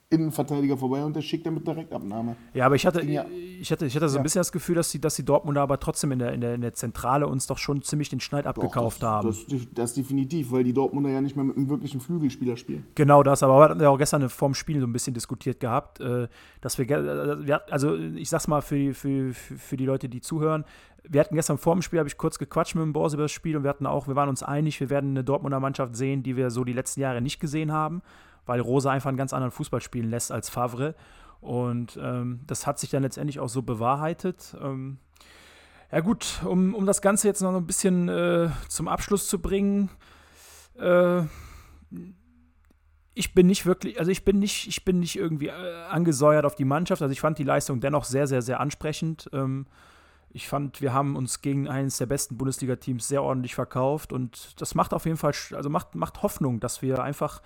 S2: Innenverteidiger vorbei und der schickt dann mit Direktabnahme.
S1: Ja, aber ich hatte, ja. ich hatte, ich hatte so ein bisschen das Gefühl, dass die, dass die Dortmunder aber trotzdem in der, in, der, in der Zentrale uns doch schon ziemlich den Schneid abgekauft
S2: doch,
S1: das,
S2: haben. Das, das, definitiv, weil die Dortmunder ja nicht mehr mit einem wirklichen Flügelspieler spielen.
S1: Genau das, aber wir hatten ja auch gestern vorm Spiel so ein bisschen diskutiert gehabt, äh, dass wir, äh, also ich sag's mal für, für, für die Leute, die zuhören, wir hatten gestern vor dem Spiel, habe ich kurz gequatscht mit dem Boss über das Spiel und wir hatten auch, wir waren uns einig, wir werden eine Dortmunder Mannschaft sehen, die wir so die letzten Jahre nicht gesehen haben weil Rosa einfach einen ganz anderen Fußball spielen lässt als Favre. Und ähm, das hat sich dann letztendlich auch so bewahrheitet. Ähm, ja gut, um, um das Ganze jetzt noch ein bisschen äh, zum Abschluss zu bringen. Äh, ich bin nicht wirklich, also ich bin nicht, ich bin nicht irgendwie äh, angesäuert auf die Mannschaft. Also ich fand die Leistung dennoch sehr, sehr, sehr ansprechend. Ähm, ich fand, wir haben uns gegen eines der besten Bundesliga-Teams sehr ordentlich verkauft und das macht auf jeden Fall, also macht, macht Hoffnung, dass wir einfach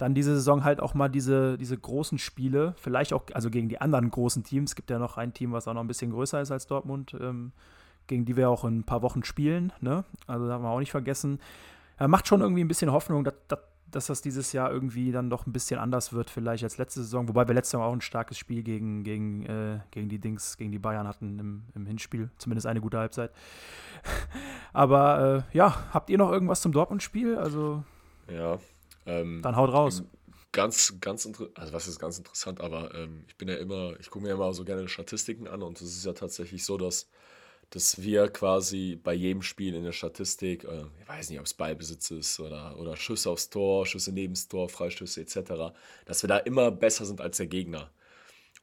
S1: dann diese Saison halt auch mal diese, diese großen Spiele, vielleicht auch, also gegen die anderen großen Teams, es gibt ja noch ein Team, was auch noch ein bisschen größer ist als Dortmund, ähm, gegen die wir auch in ein paar Wochen spielen, ne? Also da haben wir auch nicht vergessen. Ja, macht schon irgendwie ein bisschen Hoffnung, dass, dass, dass das dieses Jahr irgendwie dann doch ein bisschen anders wird, vielleicht als letzte Saison, wobei wir letzte Saison auch ein starkes Spiel gegen, gegen, äh, gegen die Dings, gegen die Bayern hatten im, im Hinspiel, zumindest eine gute Halbzeit. [laughs] Aber äh, ja, habt ihr noch irgendwas zum Dortmund-Spiel? Also.
S3: Ja, ähm,
S1: Dann haut raus.
S3: Ganz, ganz interessant, also was ist ganz interessant, aber ähm, ich bin ja immer, ich gucke mir immer so gerne Statistiken an und es ist ja tatsächlich so, dass, dass wir quasi bei jedem Spiel in der Statistik, äh, ich weiß nicht, ob es Ballbesitz ist oder, oder Schüsse aufs Tor, Schüsse neben das Tor, Freistöße etc., dass wir da immer besser sind als der Gegner.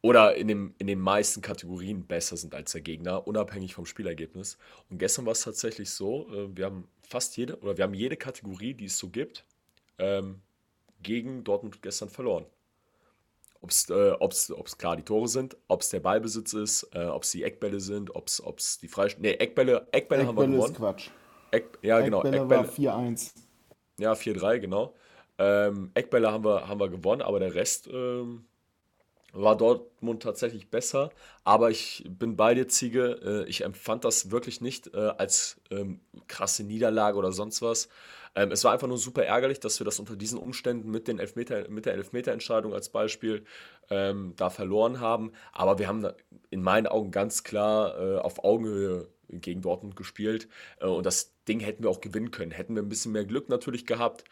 S3: Oder in, dem, in den meisten Kategorien besser sind als der Gegner, unabhängig vom Spielergebnis. Und gestern war es tatsächlich so, äh, wir haben fast jede, oder wir haben jede Kategorie, die es so gibt, ähm, gegen Dortmund gestern verloren. Ob es äh, klar die Tore sind, ob es der Ballbesitz ist, äh, ob es die Eckbälle sind, ob es die Freistöße. Nee, Eckbälle, Eckbälle, Eckbälle haben wir gewonnen.
S2: ist Quatsch.
S3: Eck, ja, genau.
S2: Eckbälle,
S3: Eckbälle
S2: war 4-1.
S3: Ja, 4-3, genau. Ähm, Eckbälle haben wir, haben wir gewonnen, aber der Rest ähm, war Dortmund tatsächlich besser. Aber ich bin bei dir, Ziege. Äh, ich empfand das wirklich nicht äh, als ähm, krasse Niederlage oder sonst was. Ähm, es war einfach nur super ärgerlich, dass wir das unter diesen Umständen mit, den Elfmeter, mit der Elfmeterentscheidung als Beispiel ähm, da verloren haben. Aber wir haben in meinen Augen ganz klar äh, auf Augenhöhe gegen Dortmund gespielt. Und das Ding hätten wir auch gewinnen können. Hätten wir ein bisschen mehr Glück natürlich gehabt.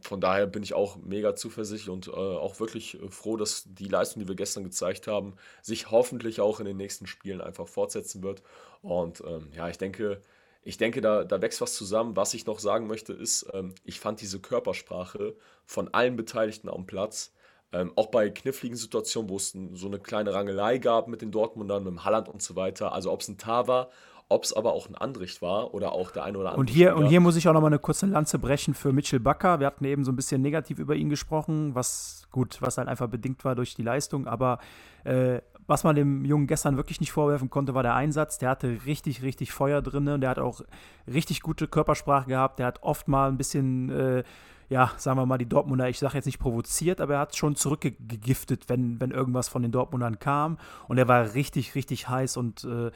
S3: Von daher bin ich auch mega zuversichtlich und äh, auch wirklich äh, froh, dass die Leistung, die wir gestern gezeigt haben, sich hoffentlich auch in den nächsten Spielen einfach fortsetzen wird. Und ähm, ja, ich denke, ich denke, da, da wächst was zusammen. Was ich noch sagen möchte, ist, ähm, ich fand diese Körpersprache von allen Beteiligten am Platz, ähm, auch bei kniffligen Situationen, wo es so eine kleine Rangelei gab mit den Dortmundern, mit dem Halland und so weiter, also ob es ein Tar war, ob es aber auch ein Andricht war oder auch der eine oder andere.
S1: Und hier, und hier muss ich auch noch mal eine kurze Lanze brechen für Mitchell Bakker. Wir hatten eben so ein bisschen negativ über ihn gesprochen, was gut, was halt einfach bedingt war durch die Leistung, aber äh, was man dem Jungen gestern wirklich nicht vorwerfen konnte, war der Einsatz. Der hatte richtig, richtig Feuer drin. Und der hat auch richtig gute Körpersprache gehabt. Der hat oft mal ein bisschen, äh, ja, sagen wir mal, die Dortmunder, ich sage jetzt nicht provoziert, aber er hat schon zurückgegiftet, wenn, wenn irgendwas von den Dortmundern kam. Und er war richtig, richtig heiß und äh,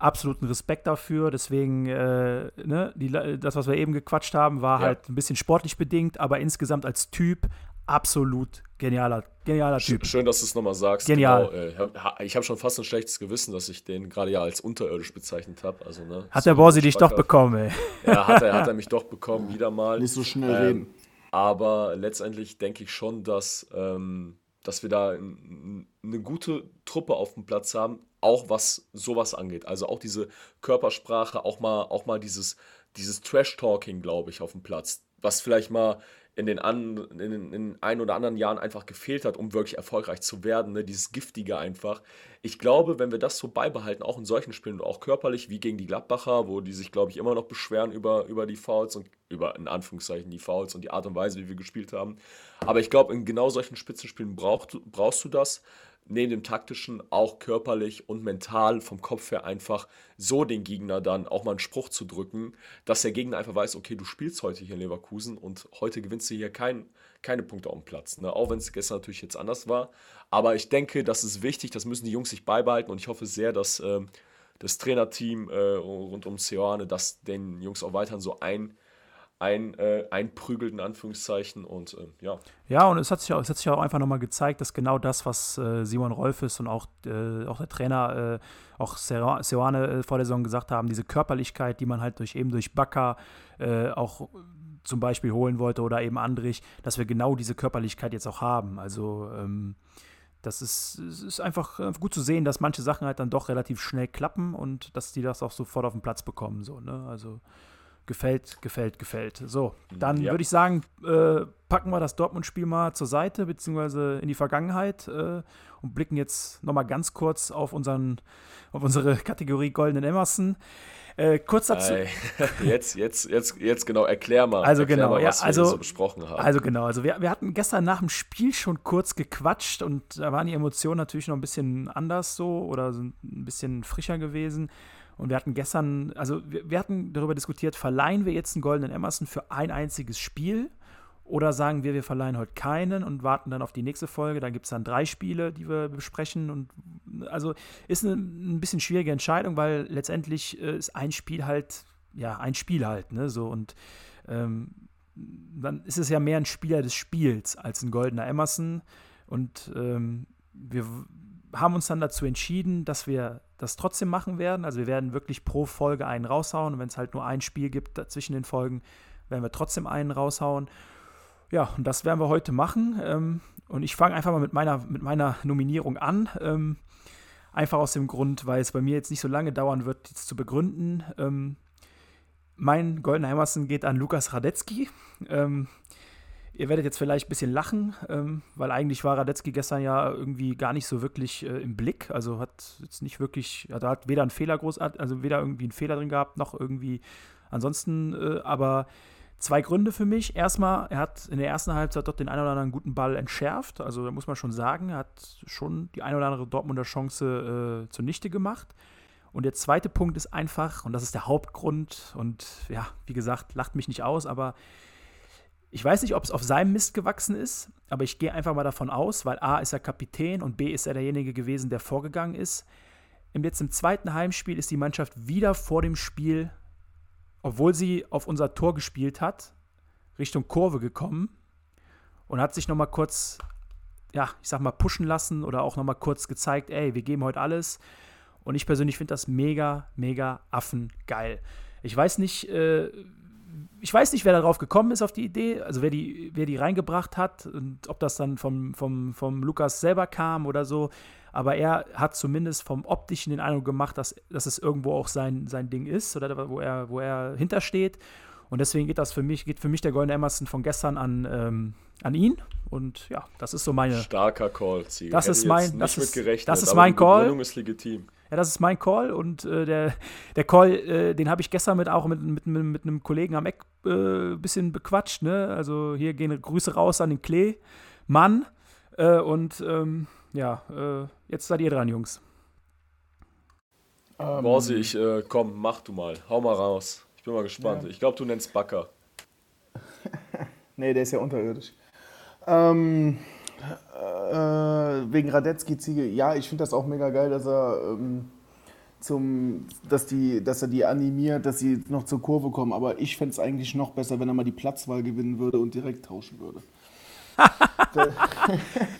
S1: absoluten Respekt dafür. Deswegen, äh, ne, die, das, was wir eben gequatscht haben, war ja. halt ein bisschen sportlich bedingt, aber insgesamt als Typ absolut genialer, genialer Typ.
S3: Schön, dass du es nochmal sagst.
S1: Genial.
S3: Genau, äh, ich habe schon fast ein schlechtes Gewissen, dass ich den gerade ja als unterirdisch bezeichnet habe. Also, ne,
S1: hat der Borsi dich doch bekommen, ey.
S3: Ja, hat er, [laughs] hat er mich doch bekommen, wieder mal.
S2: Nicht so schnell ähm, reden.
S3: Aber letztendlich denke ich schon, dass, ähm, dass wir da eine gute Truppe auf dem Platz haben, auch was sowas angeht. Also auch diese Körpersprache, auch mal, auch mal dieses, dieses Trash-Talking, glaube ich, auf dem Platz. Was vielleicht mal in den, an, in, in, in ein oder anderen Jahren einfach gefehlt hat, um wirklich erfolgreich zu werden. Ne? Dieses Giftige einfach. Ich glaube, wenn wir das so beibehalten, auch in solchen Spielen und auch körperlich, wie gegen die Gladbacher, wo die sich, glaube ich, immer noch beschweren über, über die Fouls und über, in Anführungszeichen, die Fouls und die Art und Weise, wie wir gespielt haben. Aber ich glaube, in genau solchen Spitzenspielen brauch, brauchst du das neben dem taktischen auch körperlich und mental vom Kopf her einfach so den Gegner dann auch mal einen Spruch zu drücken, dass der Gegner einfach weiß, okay, du spielst heute hier in Leverkusen und heute gewinnst du hier kein, keine Punkte auf dem Platz. Ne? Auch wenn es gestern natürlich jetzt anders war. Aber ich denke, das ist wichtig, das müssen die Jungs sich beibehalten und ich hoffe sehr, dass äh, das Trainerteam äh, rund um Seoane das den Jungs auch weiterhin so ein ein, äh, einprügelt, in Anführungszeichen. Und äh, ja.
S1: Ja, und es hat sich auch, es hat sich auch einfach nochmal gezeigt, dass genau das, was äh, Simon Rolfes und auch, äh, auch der Trainer, äh, auch Seoane äh, vor der Saison gesagt haben, diese Körperlichkeit, die man halt durch eben durch Bakker auch zum Beispiel holen wollte oder eben Andrich, dass wir genau diese Körperlichkeit jetzt auch haben. Also ähm, das ist, ist einfach gut zu sehen, dass manche Sachen halt dann doch relativ schnell klappen und dass die das auch sofort auf den Platz bekommen. So, ne? Also Gefällt, gefällt, gefällt. So, dann
S3: Ja.
S1: würde ich sagen, äh, packen wir das Dortmund-Spiel mal zur Seite, beziehungsweise in die Vergangenheit äh, und blicken jetzt nochmal ganz kurz auf, unseren, auf unsere Kategorie Goldenen Emerson. Äh, kurz dazu.
S3: Ey, [laughs] jetzt, jetzt, jetzt, jetzt genau, erklär mal.
S1: Also
S3: erklär
S1: genau,
S3: mal,
S1: ja,
S3: was wir
S1: also-
S3: so besprochen haben.
S1: Also genau, also wir, wir hatten gestern nach dem Spiel schon kurz gequatscht und da waren die Emotionen natürlich noch ein bisschen anders so oder sind ein bisschen frischer gewesen. Und wir hatten gestern, also wir, wir hatten darüber diskutiert, verleihen wir jetzt einen goldenen Emerson für ein einziges Spiel oder sagen wir, wir verleihen heute keinen und warten dann auf die nächste Folge. Dann gibt es dann drei Spiele, die wir besprechen. Und also ist eine ein bisschen schwierige Entscheidung, weil letztendlich äh, ist ein Spiel halt, ja, ein Spiel halt, ne? So und ähm, dann ist es ja mehr ein Spieler des Spiels als ein goldener Emerson. Und ähm, wir haben uns dann dazu entschieden, dass wir das trotzdem machen werden. Also wir werden wirklich pro Folge einen raushauen. Und wenn es halt nur ein Spiel gibt zwischen den Folgen, werden wir trotzdem einen raushauen. Ja, und das werden wir heute machen. Ähm, und ich fange einfach mal mit meiner, mit meiner Nominierung an. Ähm, einfach aus dem Grund, weil es bei mir jetzt nicht so lange dauern wird, dies zu begründen. Ähm, mein goldener Emerson geht an Lukas Radetzky. Ähm, ihr werdet jetzt vielleicht ein bisschen lachen, ähm, weil eigentlich war Radetzky gestern ja irgendwie gar nicht so wirklich äh, im Blick. Also hat jetzt nicht wirklich, also hat weder einen Fehler großartig, also weder irgendwie einen Fehler drin gehabt, noch irgendwie ansonsten, äh, aber zwei Gründe für mich. Erstmal, er hat in der ersten Halbzeit dort den einen oder anderen guten Ball entschärft. Also da muss man schon sagen, er hat schon die eine oder andere Dortmunder Chance äh, zunichte gemacht. Und der zweite Punkt ist einfach, und das ist der Hauptgrund, und ja, wie gesagt, lacht mich nicht aus, aber ich weiß nicht, ob es auf seinem Mist gewachsen ist, aber ich gehe einfach mal davon aus, weil A ist er Kapitän und B ist er derjenige gewesen, der vorgegangen ist. Im jetzt im zweiten Heimspiel ist die Mannschaft wieder vor dem Spiel, obwohl sie auf unser Tor gespielt hat, Richtung Kurve gekommen und hat sich noch mal kurz, ja, ich sag mal, pushen lassen oder auch noch mal kurz gezeigt, ey, wir geben heute alles. Und ich persönlich finde das mega, mega affengeil. Ich weiß nicht, äh, ich weiß nicht, wer darauf gekommen ist auf die Idee, also wer die, wer die reingebracht hat und ob das dann vom, vom, vom Lukas selber kam oder so. Aber er hat zumindest vom Optischen den Eindruck gemacht, dass, dass es irgendwo auch sein, sein Ding ist oder wo er, wo er hintersteht. Und deswegen geht das für mich, geht für mich der Golden Emerson von gestern an, ähm, an ihn. Und ja, das ist so meine,
S3: Starker Call, Ziel.
S1: Das ist
S3: Hätte
S1: mein-
S3: jetzt nicht
S1: das ist- das ist mein
S3: die
S1: Call.
S3: Begründung ist legitim.
S1: Ja, das ist mein Call und äh, der, der Call, äh, den habe ich gestern mit auch mit, mit, mit, mit einem Kollegen am Eck ein äh, bisschen bequatscht. Ne? Also hier gehen Grüße raus an den Klee, Mann. Äh, und ähm, ja, äh, jetzt seid ihr dran, Jungs.
S2: Ähm,
S3: Borsi, ich, äh, komm, mach du mal. Hau mal raus. Ich bin mal gespannt. Ich glaube, du nennst Backer. [laughs]
S2: Nee, der ist ja unterirdisch. Ähm, äh, wegen Radetzky-Ziege, ja, ich finde das auch mega geil, dass er ähm, zum, dass die, dass er die animiert, dass sie noch zur Kurve kommen. Aber ich fände es eigentlich noch besser, wenn er mal die Platzwahl gewinnen würde und direkt tauschen würde.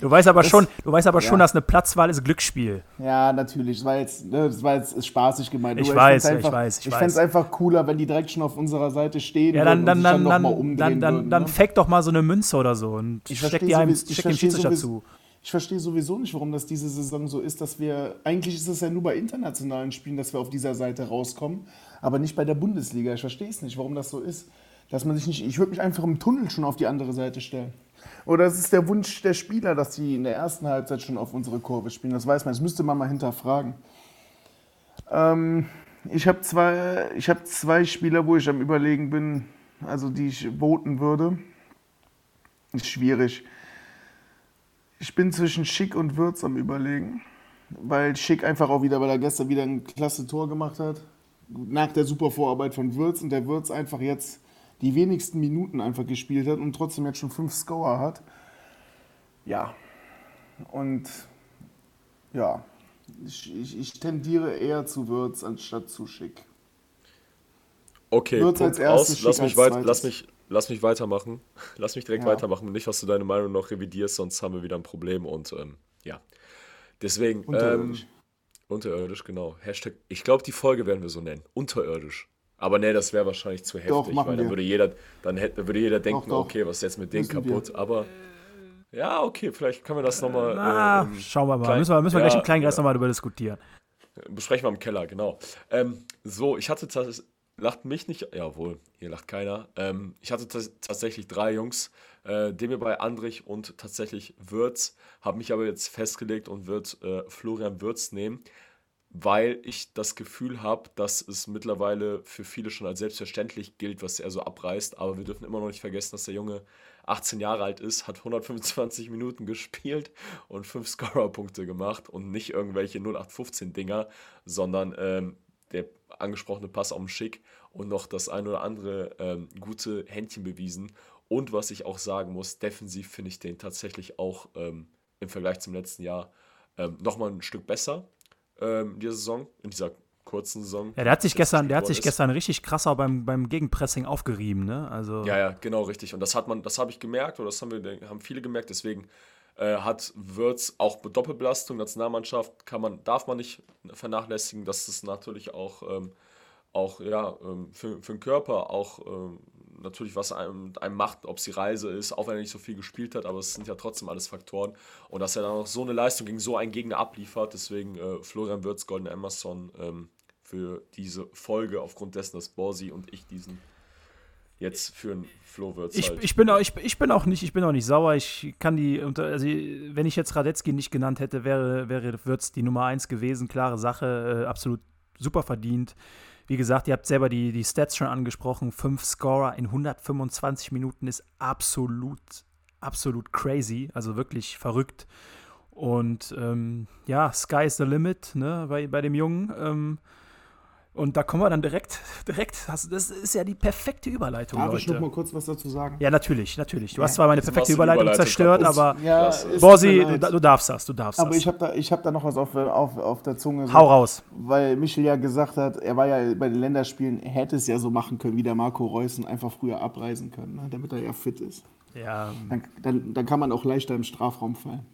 S1: Du weißt aber schon, du weißt aber schon,
S2: ja.
S1: dass eine Platzwahl ist Glücksspiel.
S2: Ja, natürlich. Das war jetzt, ne, das war jetzt spaßig gemeint.
S1: Ich
S2: Nur
S1: weiß,
S2: fänd's
S1: ich
S2: einfach,
S1: weiß, ich
S2: Ich
S1: weiß.
S2: fände es einfach cooler, wenn die direkt schon auf unserer Seite stehen
S1: Ja, dann, dann, dann, dann, dann, dann, dann
S2: ne?
S1: fake doch mal so eine Münze oder so und
S2: Ich
S1: steck die einem,
S2: ich
S1: steck dem
S2: verstehe
S1: Schiedsrichter
S2: sowieso-
S1: zu.
S2: Ich verstehe sowieso nicht, warum das diese Saison so ist, dass wir, eigentlich ist es ja nur bei internationalen Spielen, dass wir auf dieser Seite rauskommen, aber nicht bei der Bundesliga. Ich verstehe es nicht, warum das so ist. Dass man sich nicht, ich würde mich einfach im Tunnel schon auf die andere Seite stellen. Oder es ist der Wunsch der Spieler, dass sie in der ersten Halbzeit schon auf unsere Kurve spielen. Das weiß man, das müsste man mal hinterfragen. Ähm, ich habe zwei, hab zwei Spieler, wo ich am Überlegen bin, also die ich voten würde. Ist schwierig. Ich bin zwischen Schick und Würz am Überlegen, weil Schick einfach auch wieder, weil er gestern wieder ein klasse Tor gemacht hat, nach der super Vorarbeit von Würz und der Würz einfach jetzt die wenigsten Minuten einfach gespielt hat und trotzdem jetzt schon fünf Scorer hat. Ja. Und ja, ich, ich, ich tendiere eher zu Würz anstatt zu Schick.
S3: Okay,
S2: Würz
S3: Punkt aus. Lass
S2: Schick
S3: mich,
S2: als
S3: weit,
S2: zweites.
S3: lass, mich, lass mich weitermachen. [laughs] Lass mich direkt
S2: Ja.
S3: weitermachen. Nicht, dass du deine Meinung noch revidierst, sonst haben wir wieder ein Problem. Und ähm, ja, deswegen.
S2: Unterirdisch.
S3: Ähm, unterirdisch, genau. Hashtag. Ich glaube, die Folge werden wir so nennen. Unterirdisch. Aber nee, das wäre wahrscheinlich zu heftig,
S2: Doch,
S3: weil dann
S2: wir.
S3: würde jeder, dann hätte, würde jeder denken,
S2: doch.
S3: okay, was ist jetzt mit denen
S2: Müssen wir.
S3: kaputt? Aber ja, okay, vielleicht können wir das nochmal.
S1: Na,
S3: Äh, im
S1: schauen wir mal.
S3: klein-
S1: müssen wir, müssen wir gleich
S3: ja,
S1: im Kleinen Kreis
S3: ja.
S1: nochmal darüber diskutieren.
S3: Besprechen wir im Keller, genau. Ähm, so, ich hatte, tats- lacht mich nicht, jawohl, hier lacht keiner. Ähm, ich hatte tatsächlich drei Jungs, äh, Demir bei Andrich und tatsächlich Würz, habe mich aber jetzt festgelegt und wird äh, Florian Würz nehmen, weil ich das Gefühl habe, dass es mittlerweile für viele schon als selbstverständlich gilt, was er so abreißt, aber wir dürfen immer noch nicht vergessen, dass der Junge 18 Jahre alt ist, hat 125 [laughs] Minuten gespielt und 5 Scorer-Punkte gemacht und nicht irgendwelche 0815-Dinger, sondern ähm, der angesprochene Pass auf den Schick und noch das ein oder andere ähm, gute Händchen bewiesen. Und was ich auch sagen muss, defensiv finde ich den tatsächlich auch ähm, im Vergleich zum letzten Jahr ähm, nochmal ein Stück besser ähm, in dieser Saison, in dieser kurzen Saison.
S1: Ja, der hat sich gestern, der hat sich gestern richtig krasser beim, beim Gegenpressing aufgerieben, ne? Also
S3: ja, ja, genau richtig. Und das hat man, das habe ich gemerkt oder das haben wir, haben viele gemerkt. Deswegen äh, hat Würz auch Doppelbelastung, Nationalmannschaft kann man, darf man nicht vernachlässigen, dass es natürlich auch, ähm, auch ja, ähm, für, für den Körper auch ähm, natürlich was einem, einem macht, ob es die Reise ist, auch wenn er nicht so viel gespielt hat, aber es sind ja trotzdem alles Faktoren. Und dass er dann auch so eine Leistung gegen so einen Gegner abliefert, deswegen äh, Florian Würz, Golden Emerson ähm, für diese Folge, aufgrund dessen, dass Borsi und ich diesen jetzt für einen Flo Wirtz
S1: ich,
S3: halt.
S1: ich, bin auch, ich, ich, bin auch nicht, ich bin auch nicht sauer. Ich kann die, also wenn ich jetzt Radetzky nicht genannt hätte, wäre, wäre Wirtz die Nummer 1 gewesen. Klare Sache, äh, absolut super verdient. Wie gesagt, ihr habt selber die, die Stats schon angesprochen. Fünf Scorer in 125 Minuten ist absolut, absolut crazy. Also wirklich verrückt. Und ähm, ja, Sky is the limit ne, bei, bei dem Jungen. Ähm, und da kommen wir dann direkt, direkt, das ist ja die perfekte Überleitung,
S2: Darf
S1: Leute.
S2: ich noch mal kurz was dazu sagen?
S1: Ja, natürlich, natürlich. Du
S2: Ja.
S1: hast zwar meine perfekte Überleitung
S3: Überleitung
S1: zerstört,
S3: kaputt.
S1: aber
S2: Ja,
S1: Borsi, du, du darfst das, du darfst
S2: Aber
S1: das.
S2: ich habe da, ich hab da noch was auf, auf, auf der Zunge. so-
S1: Hau raus.
S2: Weil Michel ja gesagt hat, er war ja bei den Länderspielen, er hätte es ja so machen können wie der Marco Reus und einfach früher abreisen können, ne, damit er ja fit ist.
S1: Ja,
S2: Dann, dann, dann kann man auch leichter im Strafraum fallen.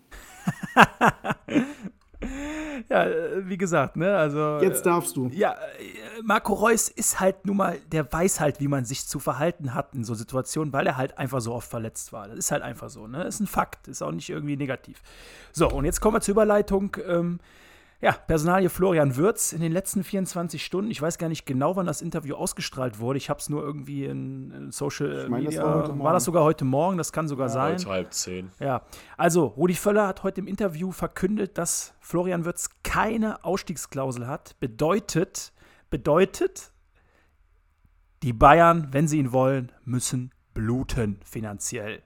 S2: [laughs]
S1: ja, äh, wie gesagt, ne, also.
S2: Jetzt darfst du.
S1: Ja, äh, Marco Reus ist halt nun mal, der weiß halt, wie man sich zu verhalten hat in so Situationen, weil er halt einfach so oft verletzt war. Das ist halt einfach so, ne? Das ist ein Fakt, ist auch nicht irgendwie negativ. So, und jetzt kommen wir zur Überleitung. Ähm, ja, Personalie Florian Würz in den letzten 24 Stunden. Ich weiß gar nicht genau, wann das Interview ausgestrahlt wurde. Ich habe es nur irgendwie in, in Social
S2: Ich meine, das
S1: Media.
S2: war heute
S1: war,
S2: Morgen.
S1: das sogar heute Morgen? Das kann sogar sein.
S3: Heute halb zehn.
S1: Ja, also Rudi Völler hat heute im Interview verkündet, dass Florian Würz keine Ausstiegsklausel hat. Bedeutet, bedeutet, die Bayern, wenn sie ihn wollen, müssen bluten finanziell.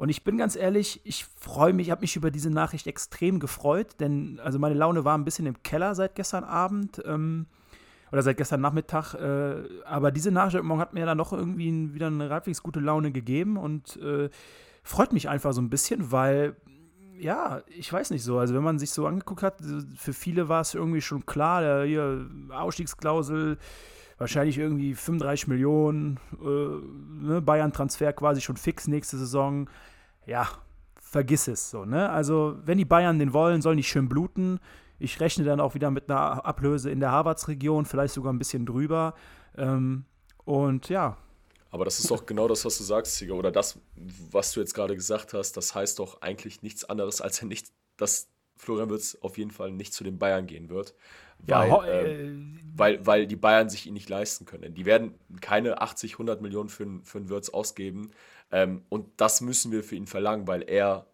S1: Und ich bin ganz ehrlich, ich freue mich, ich habe mich über diese Nachricht extrem gefreut, denn also meine Laune war ein bisschen im Keller seit gestern Abend ähm, oder seit gestern Nachmittag. Äh, aber diese Nachricht hat mir dann noch irgendwie ein, wieder eine halbwegs gute Laune gegeben und äh, freut mich einfach so ein bisschen, weil ja, ich weiß nicht so. Also wenn man sich so angeguckt hat, für viele war es irgendwie schon klar, der hier Ausstiegsklausel, wahrscheinlich irgendwie 35 Millionen, äh, ne, Bayern-Transfer quasi schon fix nächste Saison. Ja, vergiss es so, ne? Also, wenn die Bayern den wollen, sollen die schön bluten. Ich rechne dann auch wieder mit einer Ablöse in der Harvards-Region, vielleicht sogar ein bisschen drüber. Ähm, und ja,
S3: Aber das ist doch genau das, was du sagst, Sieger. Oder das, was du jetzt gerade gesagt hast, das heißt doch eigentlich nichts anderes, als er nicht, dass Florian Wirtz auf jeden Fall nicht zu den Bayern gehen wird.
S1: ja,
S3: Weil,
S1: ho-
S3: ähm,
S1: äh,
S3: weil, weil die Bayern sich ihn nicht leisten können. Die werden keine 80, 100 Millionen für, einen- für einen Wirtz ausgeben. Ähm, und das müssen wir für ihn verlangen, weil er,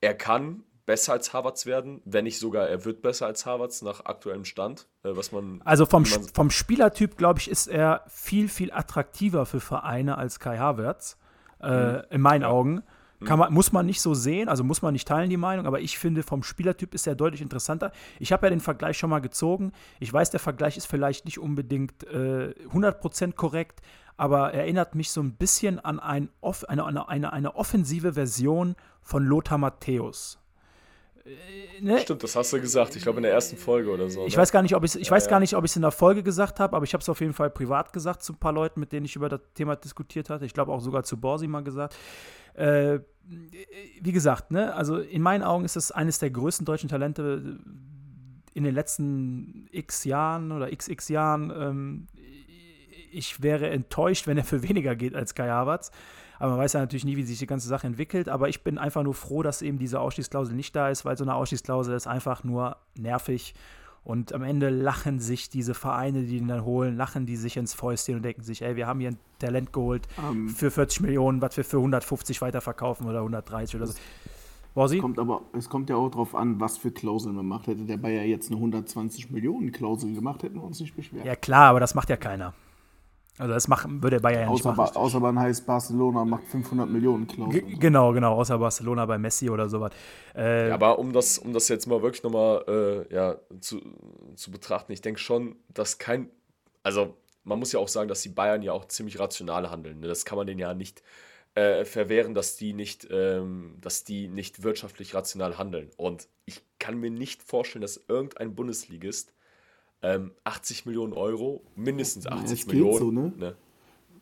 S3: er kann besser als Havertz werden, wenn nicht sogar er wird besser als Havertz nach aktuellem Stand, äh, was man
S1: Also vom,
S3: man-
S1: vom Spielertyp, glaube ich, ist er viel, viel attraktiver für Vereine als Kai Havertz. Äh, in meinen Augen. Kann man, muss man nicht so sehen, also muss man nicht teilen, die Meinung, aber ich finde, vom Spielertyp ist er deutlich interessanter. Ich habe ja den Vergleich schon mal gezogen. Ich weiß, der Vergleich ist vielleicht nicht unbedingt äh, 100% korrekt, aber erinnert mich so ein bisschen an ein off, eine, eine, eine, eine offensive Version von Lothar Matthäus. Äh, ne?
S3: Stimmt, das hast du gesagt. Ich glaube in der ersten Folge oder so.
S1: Ich
S3: ne?
S1: weiß gar nicht, ob ich ich
S3: Ja,
S1: weiß
S3: ja.
S1: gar nicht, ob ich es in der Folge gesagt habe, aber ich habe es auf jeden Fall privat gesagt zu ein paar Leuten, mit denen ich über das Thema diskutiert hatte. Ich glaube auch sogar zu Borsi mal gesagt. Äh, wie gesagt, ne, also in meinen Augen ist es eines der größten deutschen Talente in den letzten x Jahren oder xx Jahren. Ähm, ich wäre enttäuscht, wenn er für weniger geht als Kai Havertz. Aber man weiß ja natürlich nie, wie sich die ganze Sache entwickelt. Aber ich bin einfach nur froh, dass eben diese Ausstiegsklausel nicht da ist, weil so eine Ausstiegsklausel ist einfach nur nervig. Und am Ende lachen sich diese Vereine, die ihn dann holen, lachen die sich ins Fäustchen und denken sich, ey, wir haben hier ein Talent geholt
S2: Ähm.
S1: für 40 Millionen, was wir für 150 weiterverkaufen oder 130 oder so. Borsi?
S2: Kommt aber, es kommt ja auch darauf an, was für Klauseln man macht. Hätte der Bayer jetzt eine 120 Millionen Klausel gemacht, hätten wir uns nicht beschwert.
S1: Ja klar, aber das macht ja keiner. Also das machen, würde Bayern ja nicht
S2: außer,
S1: machen.
S2: Außer man heißt Barcelona macht 500 Millionen Klauseln.
S1: G genau, genau, außer Barcelona bei Messi oder sowas. Äh,
S3: Ja, aber um das, um das jetzt mal wirklich nochmal äh, ja, zu, zu betrachten, ich denke schon, dass kein, also man muss ja auch sagen, dass die Bayern ja auch ziemlich rational handeln. Ne? Das kann man denen ja nicht äh, verwehren, dass die nicht, ähm, dass die nicht wirtschaftlich rational handeln. Und ich kann mir nicht vorstellen, dass irgendein Bundesligist ähm, 80 Millionen Euro, mindestens 80
S2: es geht
S3: Millionen,
S2: so, ne?
S3: ne?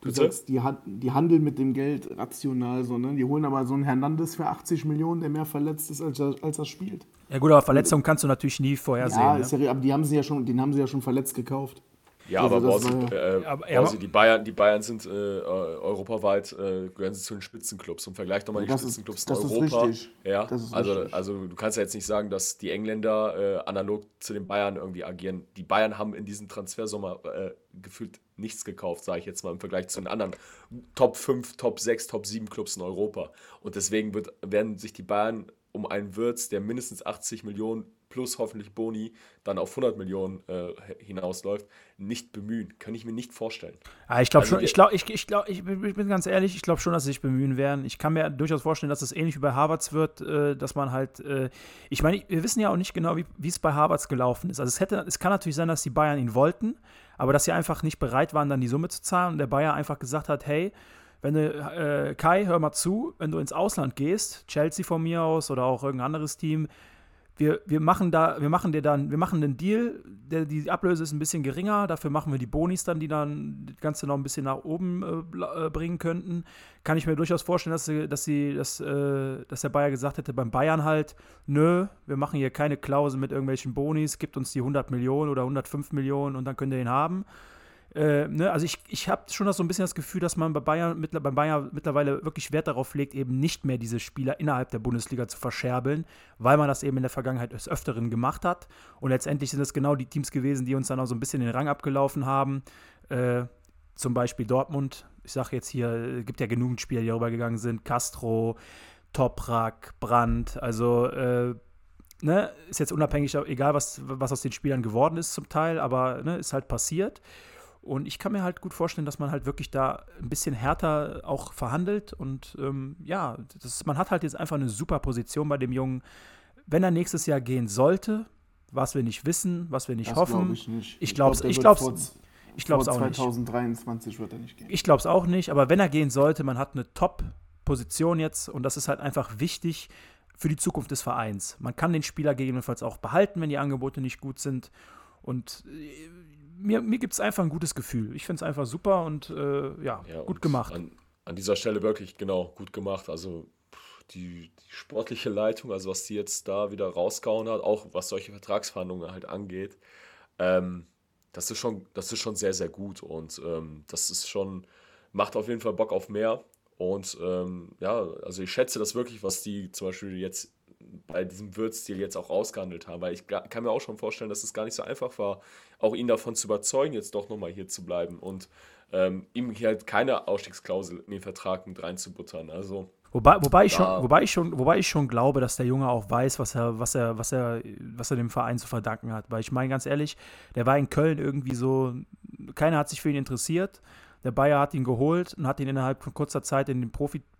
S2: Du
S3: Bitte?
S2: sagst, die, die handeln mit dem Geld rational, so, ne? Die holen aber so einen Hernandez für 80 Millionen, der mehr verletzt ist, als er, als er spielt.
S1: ja gut, aber Verletzungen kannst du natürlich nie vorhersehen.
S2: Ja,
S1: ne?
S2: ist ja, aber die haben sie ja schon, den haben sie ja schon verletzt gekauft.
S3: Ja,
S2: Also
S3: aber Borsi, äh,
S1: Aber- ja,
S3: Borsi, die, Bayern, die Bayern sind äh, europaweit, äh, gehören sie zu den Spitzenclubs. Und vergleich doch mal die
S2: ist-
S3: Spitzenclubs in Europa. Ja,
S2: Das ist
S3: also,
S2: richtig.
S3: also du kannst ja jetzt nicht sagen, dass die Engländer äh, analog zu den Bayern irgendwie agieren. Die Bayern haben in diesem Transfersommer äh, gefühlt nichts gekauft, sage ich jetzt mal im Vergleich zu den anderen Top 5, Top 6, Top 7 Clubs in Europa. Und deswegen wird, werden sich die Bayern um einen Würz, der mindestens 80 Millionen plus hoffentlich Boni dann auf 100 Millionen äh, hinausläuft, nicht bemühen. Kann ich mir nicht vorstellen.
S1: Ja, ich glaube
S3: Also
S1: schon, ich glaube, ich, ich, glaub, ich, bin- ganz ehrlich, ich glaube schon, dass sie sich bemühen werden. Ich kann mir durchaus vorstellen, dass es ähnlich wie bei Harvards wird, äh, dass man halt, äh, ich meine, wir wissen ja auch nicht genau, wie wie es bei Harvards gelaufen ist. Also es hätte, es kann natürlich sein, dass die Bayern ihn wollten, aber dass sie einfach nicht bereit waren, dann die Summe zu zahlen und der Bayer einfach gesagt hat, hey, wenn du, äh, Kai, hör mal zu, wenn du ins Ausland gehst, Chelsea von mir aus oder auch irgendein anderes Team, wir, wir machen da, wir machen dir dann, wir machen einen Deal, der, die Ablöse ist ein bisschen geringer, dafür machen wir die Bonis dann, die dann das Ganze noch ein bisschen nach oben äh, äh, bringen könnten. Kann ich mir durchaus vorstellen, dass sie, dass sie, dass, äh, dass der Bayer gesagt hätte, beim Bayern halt, nö, wir machen hier keine Klausel mit irgendwelchen Bonis, gibt uns die 100 Millionen oder 105 Millionen und dann könnt ihr ihn haben. Äh, ne, also ich, ich habe schon so ein bisschen das Gefühl, dass man bei Bayern, mittler- bei Bayern mittlerweile wirklich Wert darauf legt, eben nicht mehr diese Spieler innerhalb der Bundesliga zu verscherbeln, weil man das eben in der Vergangenheit des Öfteren gemacht hat. Und letztendlich sind es genau die Teams gewesen, die uns dann auch so ein bisschen den Rang abgelaufen haben. Äh, zum Beispiel Dortmund. Ich sage jetzt hier, es gibt ja genügend Spieler, die darüber gegangen sind. Castro, Toprak, Brandt. Also äh, ne, ist jetzt unabhängig, egal was, was aus den Spielern geworden ist zum Teil, aber ne, ist halt passiert. Und ich kann mir halt gut vorstellen, dass man halt wirklich da ein bisschen härter auch verhandelt. Und ähm, ja, das, man hat halt jetzt einfach eine super Position bei dem Jungen. Wenn er nächstes Jahr gehen sollte, was wir nicht wissen, was wir nicht
S2: Das
S1: hoffen.
S2: glaube ich nicht.
S1: Ich glaub's-
S2: der
S1: ich glaub's-
S2: vor-
S1: Ich glaube es
S2: vor
S1: auch nicht.
S2: 2023 wird er nicht gehen.
S1: Ich glaube es auch nicht, aber wenn er gehen sollte, man hat eine Top-Position jetzt und das ist halt einfach wichtig für die Zukunft des Vereins. Man kann den Spieler gegebenenfalls auch behalten, wenn die Angebote nicht gut sind. Und äh, mir, mir gibt es einfach ein gutes Gefühl. Ich finde es einfach super und äh, ja,
S3: Ja,
S1: gut
S3: und
S1: gemacht.
S3: An, an dieser Stelle wirklich, genau, gut gemacht. Also die, die sportliche Leitung, also was die jetzt da wieder rausgehauen hat, auch was solche Vertragsverhandlungen halt angeht, ähm, das, ist schon, das ist schon sehr, sehr gut. Und ähm, das ist schon, macht auf jeden Fall Bock auf mehr. Und ähm, ja, also ich schätze das wirklich, was die zum Beispiel jetzt bei diesem Würzstil jetzt auch ausgehandelt haben, weil ich kann mir auch schon vorstellen, dass es gar nicht so einfach war, auch ihn davon zu überzeugen, jetzt doch nochmal hier zu bleiben und ähm, ihm hier halt keine Ausstiegsklausel in den Vertrag mit reinzubuttern. Also
S1: Wobei, wobei, ich schon, wobei, ich schon, wobei ich schon glaube, dass der Junge auch weiß, was er, was er, was er, was er dem Verein zu verdanken hat. Weil ich meine, ganz ehrlich, der war in Köln irgendwie so, keiner hat sich für ihn interessiert. Der Bayer hat ihn geholt und hat ihn innerhalb von kurzer Zeit in den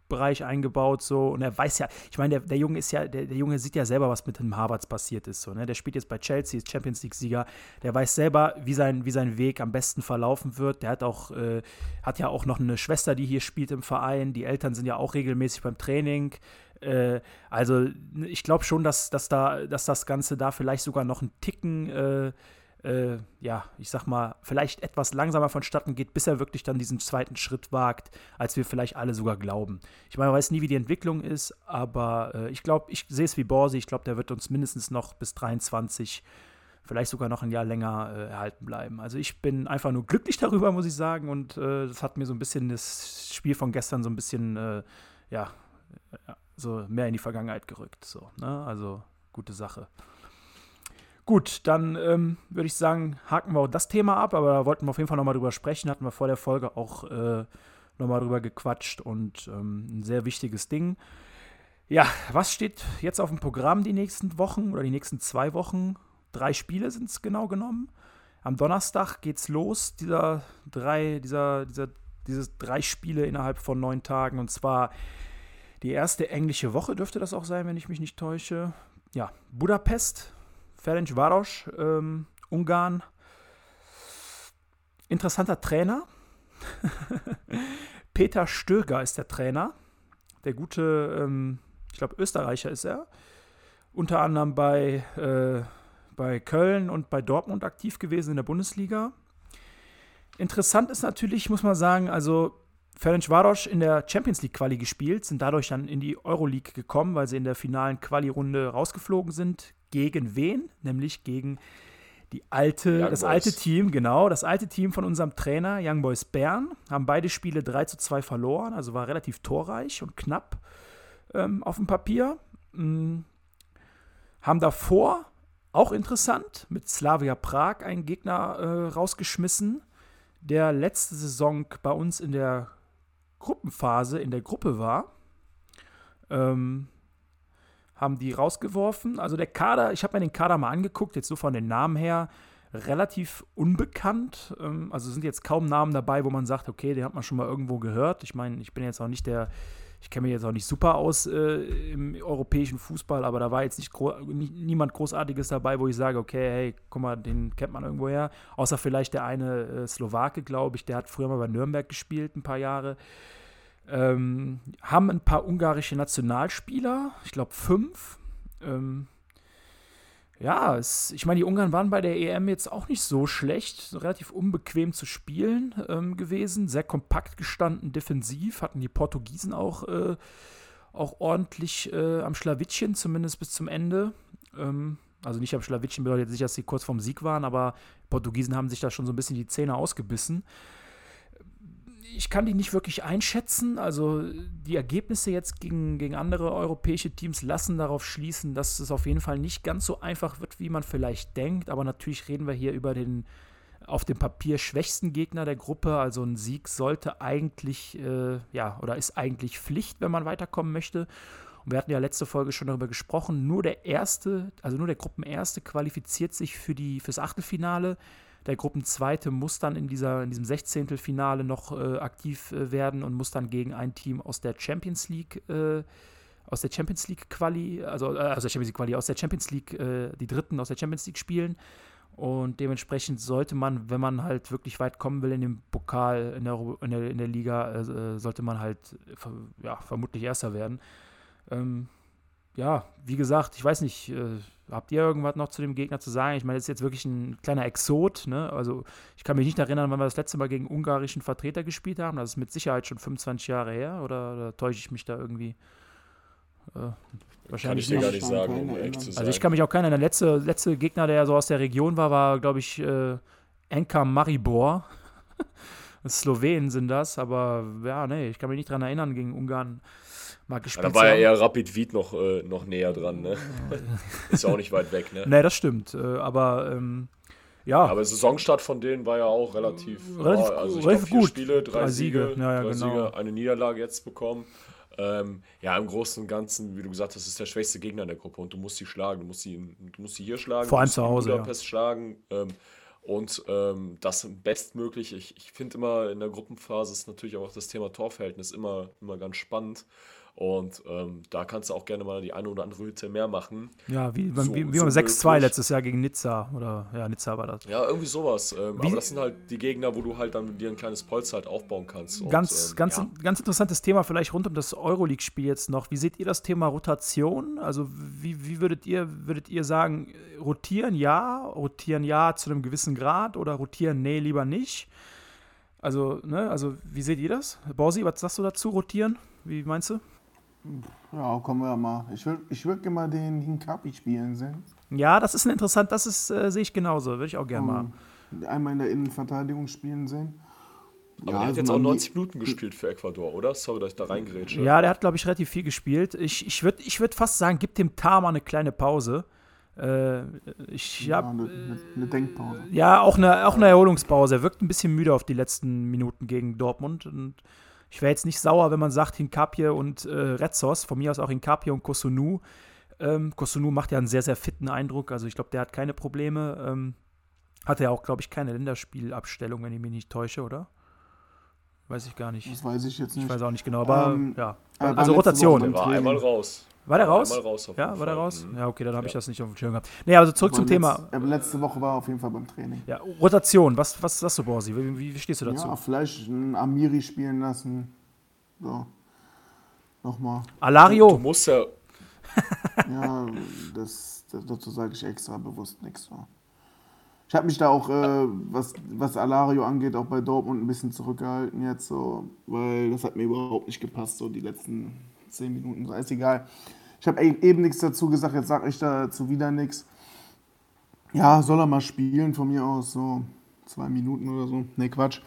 S1: Profibereich eingebaut. So. Und er weiß ja, ich meine, der, der Junge ist ja, der, der Junge sieht ja selber, was mit dem Harvards passiert ist. So, ne? Der spielt jetzt bei Chelsea, ist Champions League-Sieger. Der weiß selber, wie sein, wie sein Weg am besten verlaufen wird. Der hat auch, äh, hat ja auch noch eine Schwester, die hier spielt im Verein. Die Eltern sind ja auch regelmäßig beim Training. Äh, also ich glaube schon, dass, dass, da, dass das Ganze da vielleicht sogar noch einen Ticken, äh, äh, ja, ich sag mal, vielleicht etwas langsamer vonstatten geht, bis er wirklich dann diesen zweiten Schritt wagt, als wir vielleicht alle sogar glauben. Ich meine, man weiß nie, wie die Entwicklung ist, aber äh, ich glaube, ich sehe es wie Borsi, ich glaube, der wird uns mindestens noch bis 23 vielleicht sogar noch ein Jahr länger äh, erhalten bleiben. Also ich bin einfach nur glücklich [laughs] darüber, muss ich sagen. Und äh, das hat mir so ein bisschen das Spiel von gestern so ein bisschen, äh, ja, ja, so mehr in die Vergangenheit gerückt. So, ne? Also gute Sache. Gut, dann ähm, würde ich sagen, haken wir auch das Thema ab, aber da wollten wir auf jeden Fall nochmal drüber sprechen, hatten wir vor der Folge auch äh, nochmal drüber gequatscht und ähm, ein sehr wichtiges Ding. Ja, was steht jetzt auf dem Programm die nächsten Wochen oder die nächsten zwei Wochen? Drei Spiele sind es genau genommen. Am Donnerstag geht's los, dieser drei, dieser, dieser, diese drei Spiele innerhalb von neun Tagen. Und zwar die erste englische Woche dürfte das auch sein, wenn ich mich nicht täusche. Ja, Budapest, Ferencváros, ähm, Ungarn. Interessanter Trainer. [laughs] Peter Stöger ist der Trainer. Der gute, ähm, ich glaube, Österreicher ist er. Unter anderem bei, äh, bei Köln und bei Dortmund aktiv gewesen in der Bundesliga. Interessant ist natürlich, muss man sagen, also Ferencváros in der Champions League Quali gespielt, sind dadurch dann in die Euroleague gekommen, weil sie in der finalen Quali-Runde rausgeflogen sind. Gegen wen? Nämlich gegen die alte,
S3: Young
S1: das
S3: Boys.
S1: alte Team, genau, das alte Team von unserem Trainer, Young Boys Bern, haben beide Spiele 3 zu 2 verloren, also war relativ torreich und knapp ähm, auf dem Papier. Mm. Haben davor, auch interessant, mit Slavia Prag einen Gegner äh, rausgeschmissen, der letzte Saison bei uns in der Gruppenphase in der Gruppe war. Ähm, haben die rausgeworfen. Also der Kader, ich habe mir den Kader mal angeguckt, jetzt so von den Namen her, relativ unbekannt. Ähm, also sind jetzt kaum Namen dabei, wo man sagt, okay, den hat man schon mal irgendwo gehört. Ich meine, ich bin jetzt auch nicht der, ich kenne mich jetzt auch nicht super aus äh, im europäischen Fußball, aber da war jetzt nicht gro nie, niemand Großartiges dabei, wo ich sage, okay, hey, guck mal, den kennt man irgendwo her. Außer vielleicht der eine äh, Slowake, glaube ich, der hat früher mal bei Nürnberg gespielt, ein paar Jahre. Ähm, haben ein paar ungarische Nationalspieler, ich glaube fünf. Ähm, ja, es, ich meine, die Ungarn waren bei der EM jetzt auch nicht so schlecht, relativ unbequem zu spielen ähm, gewesen, sehr kompakt gestanden, defensiv, hatten die Portugiesen auch, äh, auch ordentlich äh, am Schlawittchen, zumindest bis zum Ende. Ähm, also nicht am Schlawittchen bedeutet jetzt nicht, dass sie kurz vorm Sieg waren, aber Portugiesen haben sich da schon so ein bisschen die Zähne ausgebissen ich kann die nicht wirklich einschätzen. Also die Ergebnisse jetzt gegen, gegen andere europäische Teams lassen darauf schließen, dass es auf jeden Fall nicht ganz so einfach wird, wie man vielleicht denkt. Aber natürlich reden wir hier über den auf dem Papier schwächsten Gegner der Gruppe. Also ein Sieg sollte eigentlich, äh, ja, oder ist eigentlich Pflicht, wenn man weiterkommen möchte. Und wir hatten ja letzte Folge schon darüber gesprochen. Nur der erste, also nur der Gruppenerste qualifiziert sich für fürs Achtelfinale. Der Gruppenzweite muss dann in, dieser, in diesem 16. Finale noch äh, aktiv äh, werden und muss dann gegen ein Team aus der Champions League, äh, aus der Champions League Quali, also äh, aus der Champions League Quali, aus der Champions League, äh, die Dritten aus der Champions League spielen. Und dementsprechend sollte man, wenn man halt wirklich weit kommen will in dem Pokal, in der, in der, in der Liga, äh, sollte man halt ja, vermutlich Erster werden. Ähm, ja, wie gesagt, ich weiß nicht, äh, habt ihr irgendwas noch zu dem Gegner zu sagen? Ich meine, das ist jetzt wirklich ein kleiner Exot, ne? Also ich kann mich nicht erinnern, wann wir das letzte Mal gegen ungarischen Vertreter gespielt haben. Das ist mit Sicherheit schon 25 Jahre her, oder, oder täusche ich mich da irgendwie? Äh,
S3: Kann
S1: wahrscheinlich
S3: ich dir gar
S1: nicht.
S3: sagen, um ehrlich zu sein.
S1: Also ich kann mich auch keiner, der letzte, letzte Gegner, der so aus der Region war, war, glaube ich, äh, Enka Maribor. [laughs] Slowenen sind das, aber ja, nee, ich kann mich nicht dran erinnern, gegen Ungarn mal
S3: Ja,
S1: gespielt
S3: da war ja eher Rapid Wied noch, äh, noch näher dran, ne? [laughs] Ist ja auch nicht weit weg, ne?
S1: Nee, das stimmt, äh, aber ähm, ja,
S3: Aber Saisonstart von denen war ja auch relativ,
S1: Relativ
S3: ja, also ich
S1: relativ
S3: glaub,
S1: gut.
S3: Spiele, drei,
S1: Drei
S3: Siege,
S1: Siege. Ja,
S3: drei
S1: genau.
S3: Siege, eine Niederlage jetzt bekommen. Ähm, ja, im Großen und Ganzen, wie du gesagt hast, ist der schwächste Gegner in der Gruppe und du musst sie schlagen. Du musst sie, du musst sie hier schlagen,
S1: Vor allem zu Hause, ja.
S3: Schlagen. Ähm, und ähm, das bestmöglich. Ich, ich finde immer in der Gruppenphase ist natürlich auch das Thema Torverhältnis immer, immer ganz spannend. Und ähm, da kannst du auch gerne mal die eine oder andere Hütte mehr machen.
S1: ja, wie,
S3: so-
S1: wie, wie
S3: so
S1: beim 6-2
S3: möglich.
S1: letztes Jahr gegen Nizza, oder ja, Nizza war das.
S3: Ja, irgendwie sowas. Ähm, aber das sind halt die Gegner, wo du halt dann dir ein kleines Polster halt aufbauen kannst. Und,
S1: Ganz,
S3: ähm,
S1: ganz,
S3: ja.
S1: ganz interessantes Thema vielleicht rund um das Euroleague-Spiel jetzt noch. Wie seht ihr das Thema Rotation? Also wie, wie würdet ihr, würdet ihr sagen, äh, rotieren ja, rotieren ja zu einem gewissen Grad oder rotieren nee, lieber nicht? Also, ne, also wie seht ihr das? Borsi, was sagst du dazu, rotieren? Wie meinst du?
S2: Ja, kommen wir mal. Ich würde ich würd gerne mal den Hinkapi spielen sehen.
S1: Ja, das ist ein interessant, das ist, äh, sehe ich genauso, würde ich auch gerne mal.
S2: Einmal in der Innenverteidigung spielen sehen.
S3: Aber
S2: Ja,
S3: der hat
S2: also
S3: jetzt auch
S2: man-
S3: 90 Minuten gespielt für Ecuador, oder? Sorry, dass ich da reingerätsche.
S1: Ja, der hat, glaube ich, relativ viel gespielt. Ich, ich würde ich würd fast sagen, gib dem Tama eine kleine Pause. Äh, ich
S2: Ja,
S1: habe
S2: eine, eine, eine Denkpause.
S1: ja, auch eine, auch eine Erholungspause. Er wirkt ein bisschen müde auf die letzten Minuten gegen Dortmund. Und ich wäre jetzt nicht sauer, wenn man sagt, Hinkapje und äh, Retzos, von mir aus auch Hinkapje und Kosunu. Ähm, Kosunu macht ja einen sehr, sehr fitten Eindruck. Also ich glaube, der hat keine Probleme. Ähm, hat er auch, glaube ich, keine Länderspielabstellung, wenn ich mich nicht täusche, oder? Weiß ich gar nicht.
S2: Das weiß ich jetzt nicht.
S1: Ich weiß auch nicht genau, aber
S2: Ähm,
S1: ja. Also Rotation.
S3: war einmal raus.
S1: War der raus?
S3: Raus
S1: Ja, war der raus?
S3: Mhm.
S1: Ja, okay, dann habe ich
S3: Ja.
S1: das nicht auf dem Schirm gehabt. Nee, also zurück zum
S2: Aber
S1: Thema.
S2: letzt- aber letzte Woche war er auf jeden Fall beim Training.
S1: Ja, Rotation, was, was sagst du, Borsi? Wie, wie, wie stehst du dazu?
S2: Ja, vielleicht einen Amiri spielen lassen. So. Nochmal.
S3: Du
S1: Alario,
S3: musst ja, [laughs]
S2: Ja, das, das, dazu sage ich extra bewusst nichts. So. Ich habe mich da auch, äh, was, was Alario angeht, auch bei Dortmund ein bisschen zurückgehalten jetzt, so, weil das hat mir überhaupt nicht gepasst, so die letzten zehn Minuten. So, ist egal. Ich habe eben nichts dazu gesagt, jetzt sage ich dazu wieder nichts. Ja, soll er mal spielen von mir aus, so zwei Minuten oder so. Nee, Quatsch.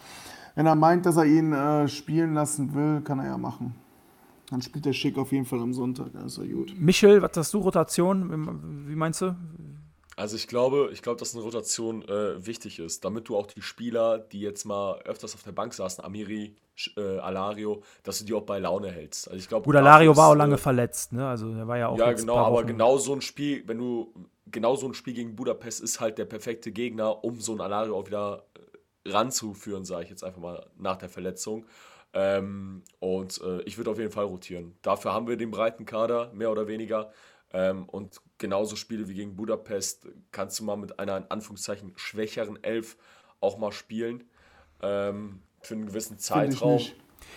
S2: Wenn er meint, dass er ihn äh, spielen lassen will, kann er ja machen. Dann spielt der Schick auf jeden Fall am Sonntag, dann ist er gut.
S1: Michel, was hast du, Rotation? Wie meinst du?
S3: Also ich glaube, ich glaube, dass eine Rotation äh, wichtig ist, damit du auch die Spieler, die jetzt mal öfters auf der Bank saßen, Amiri, äh, Alario, dass du die auch bei Laune hältst. Also ich glaube,
S1: Gut, Alario war auch lange
S3: äh,
S1: verletzt, ne? Also er war ja auch
S3: Ja, genau, aber
S1: Wochen-
S3: genau so ein Spiel, wenn du genau so ein Spiel gegen Budapest ist halt der perfekte Gegner, um so ein Alario auch wieder äh, ranzuführen, sage ich jetzt einfach mal nach der Verletzung. Ähm, und äh, ich würde auf jeden Fall rotieren. Dafür haben wir den breiten Kader, mehr oder weniger. Ähm, und genauso Spiele wie gegen Budapest kannst du mal mit einer in Anführungszeichen schwächeren Elf auch mal spielen. Ähm, für einen gewissen
S2: Finde ich
S3: Zeitraum.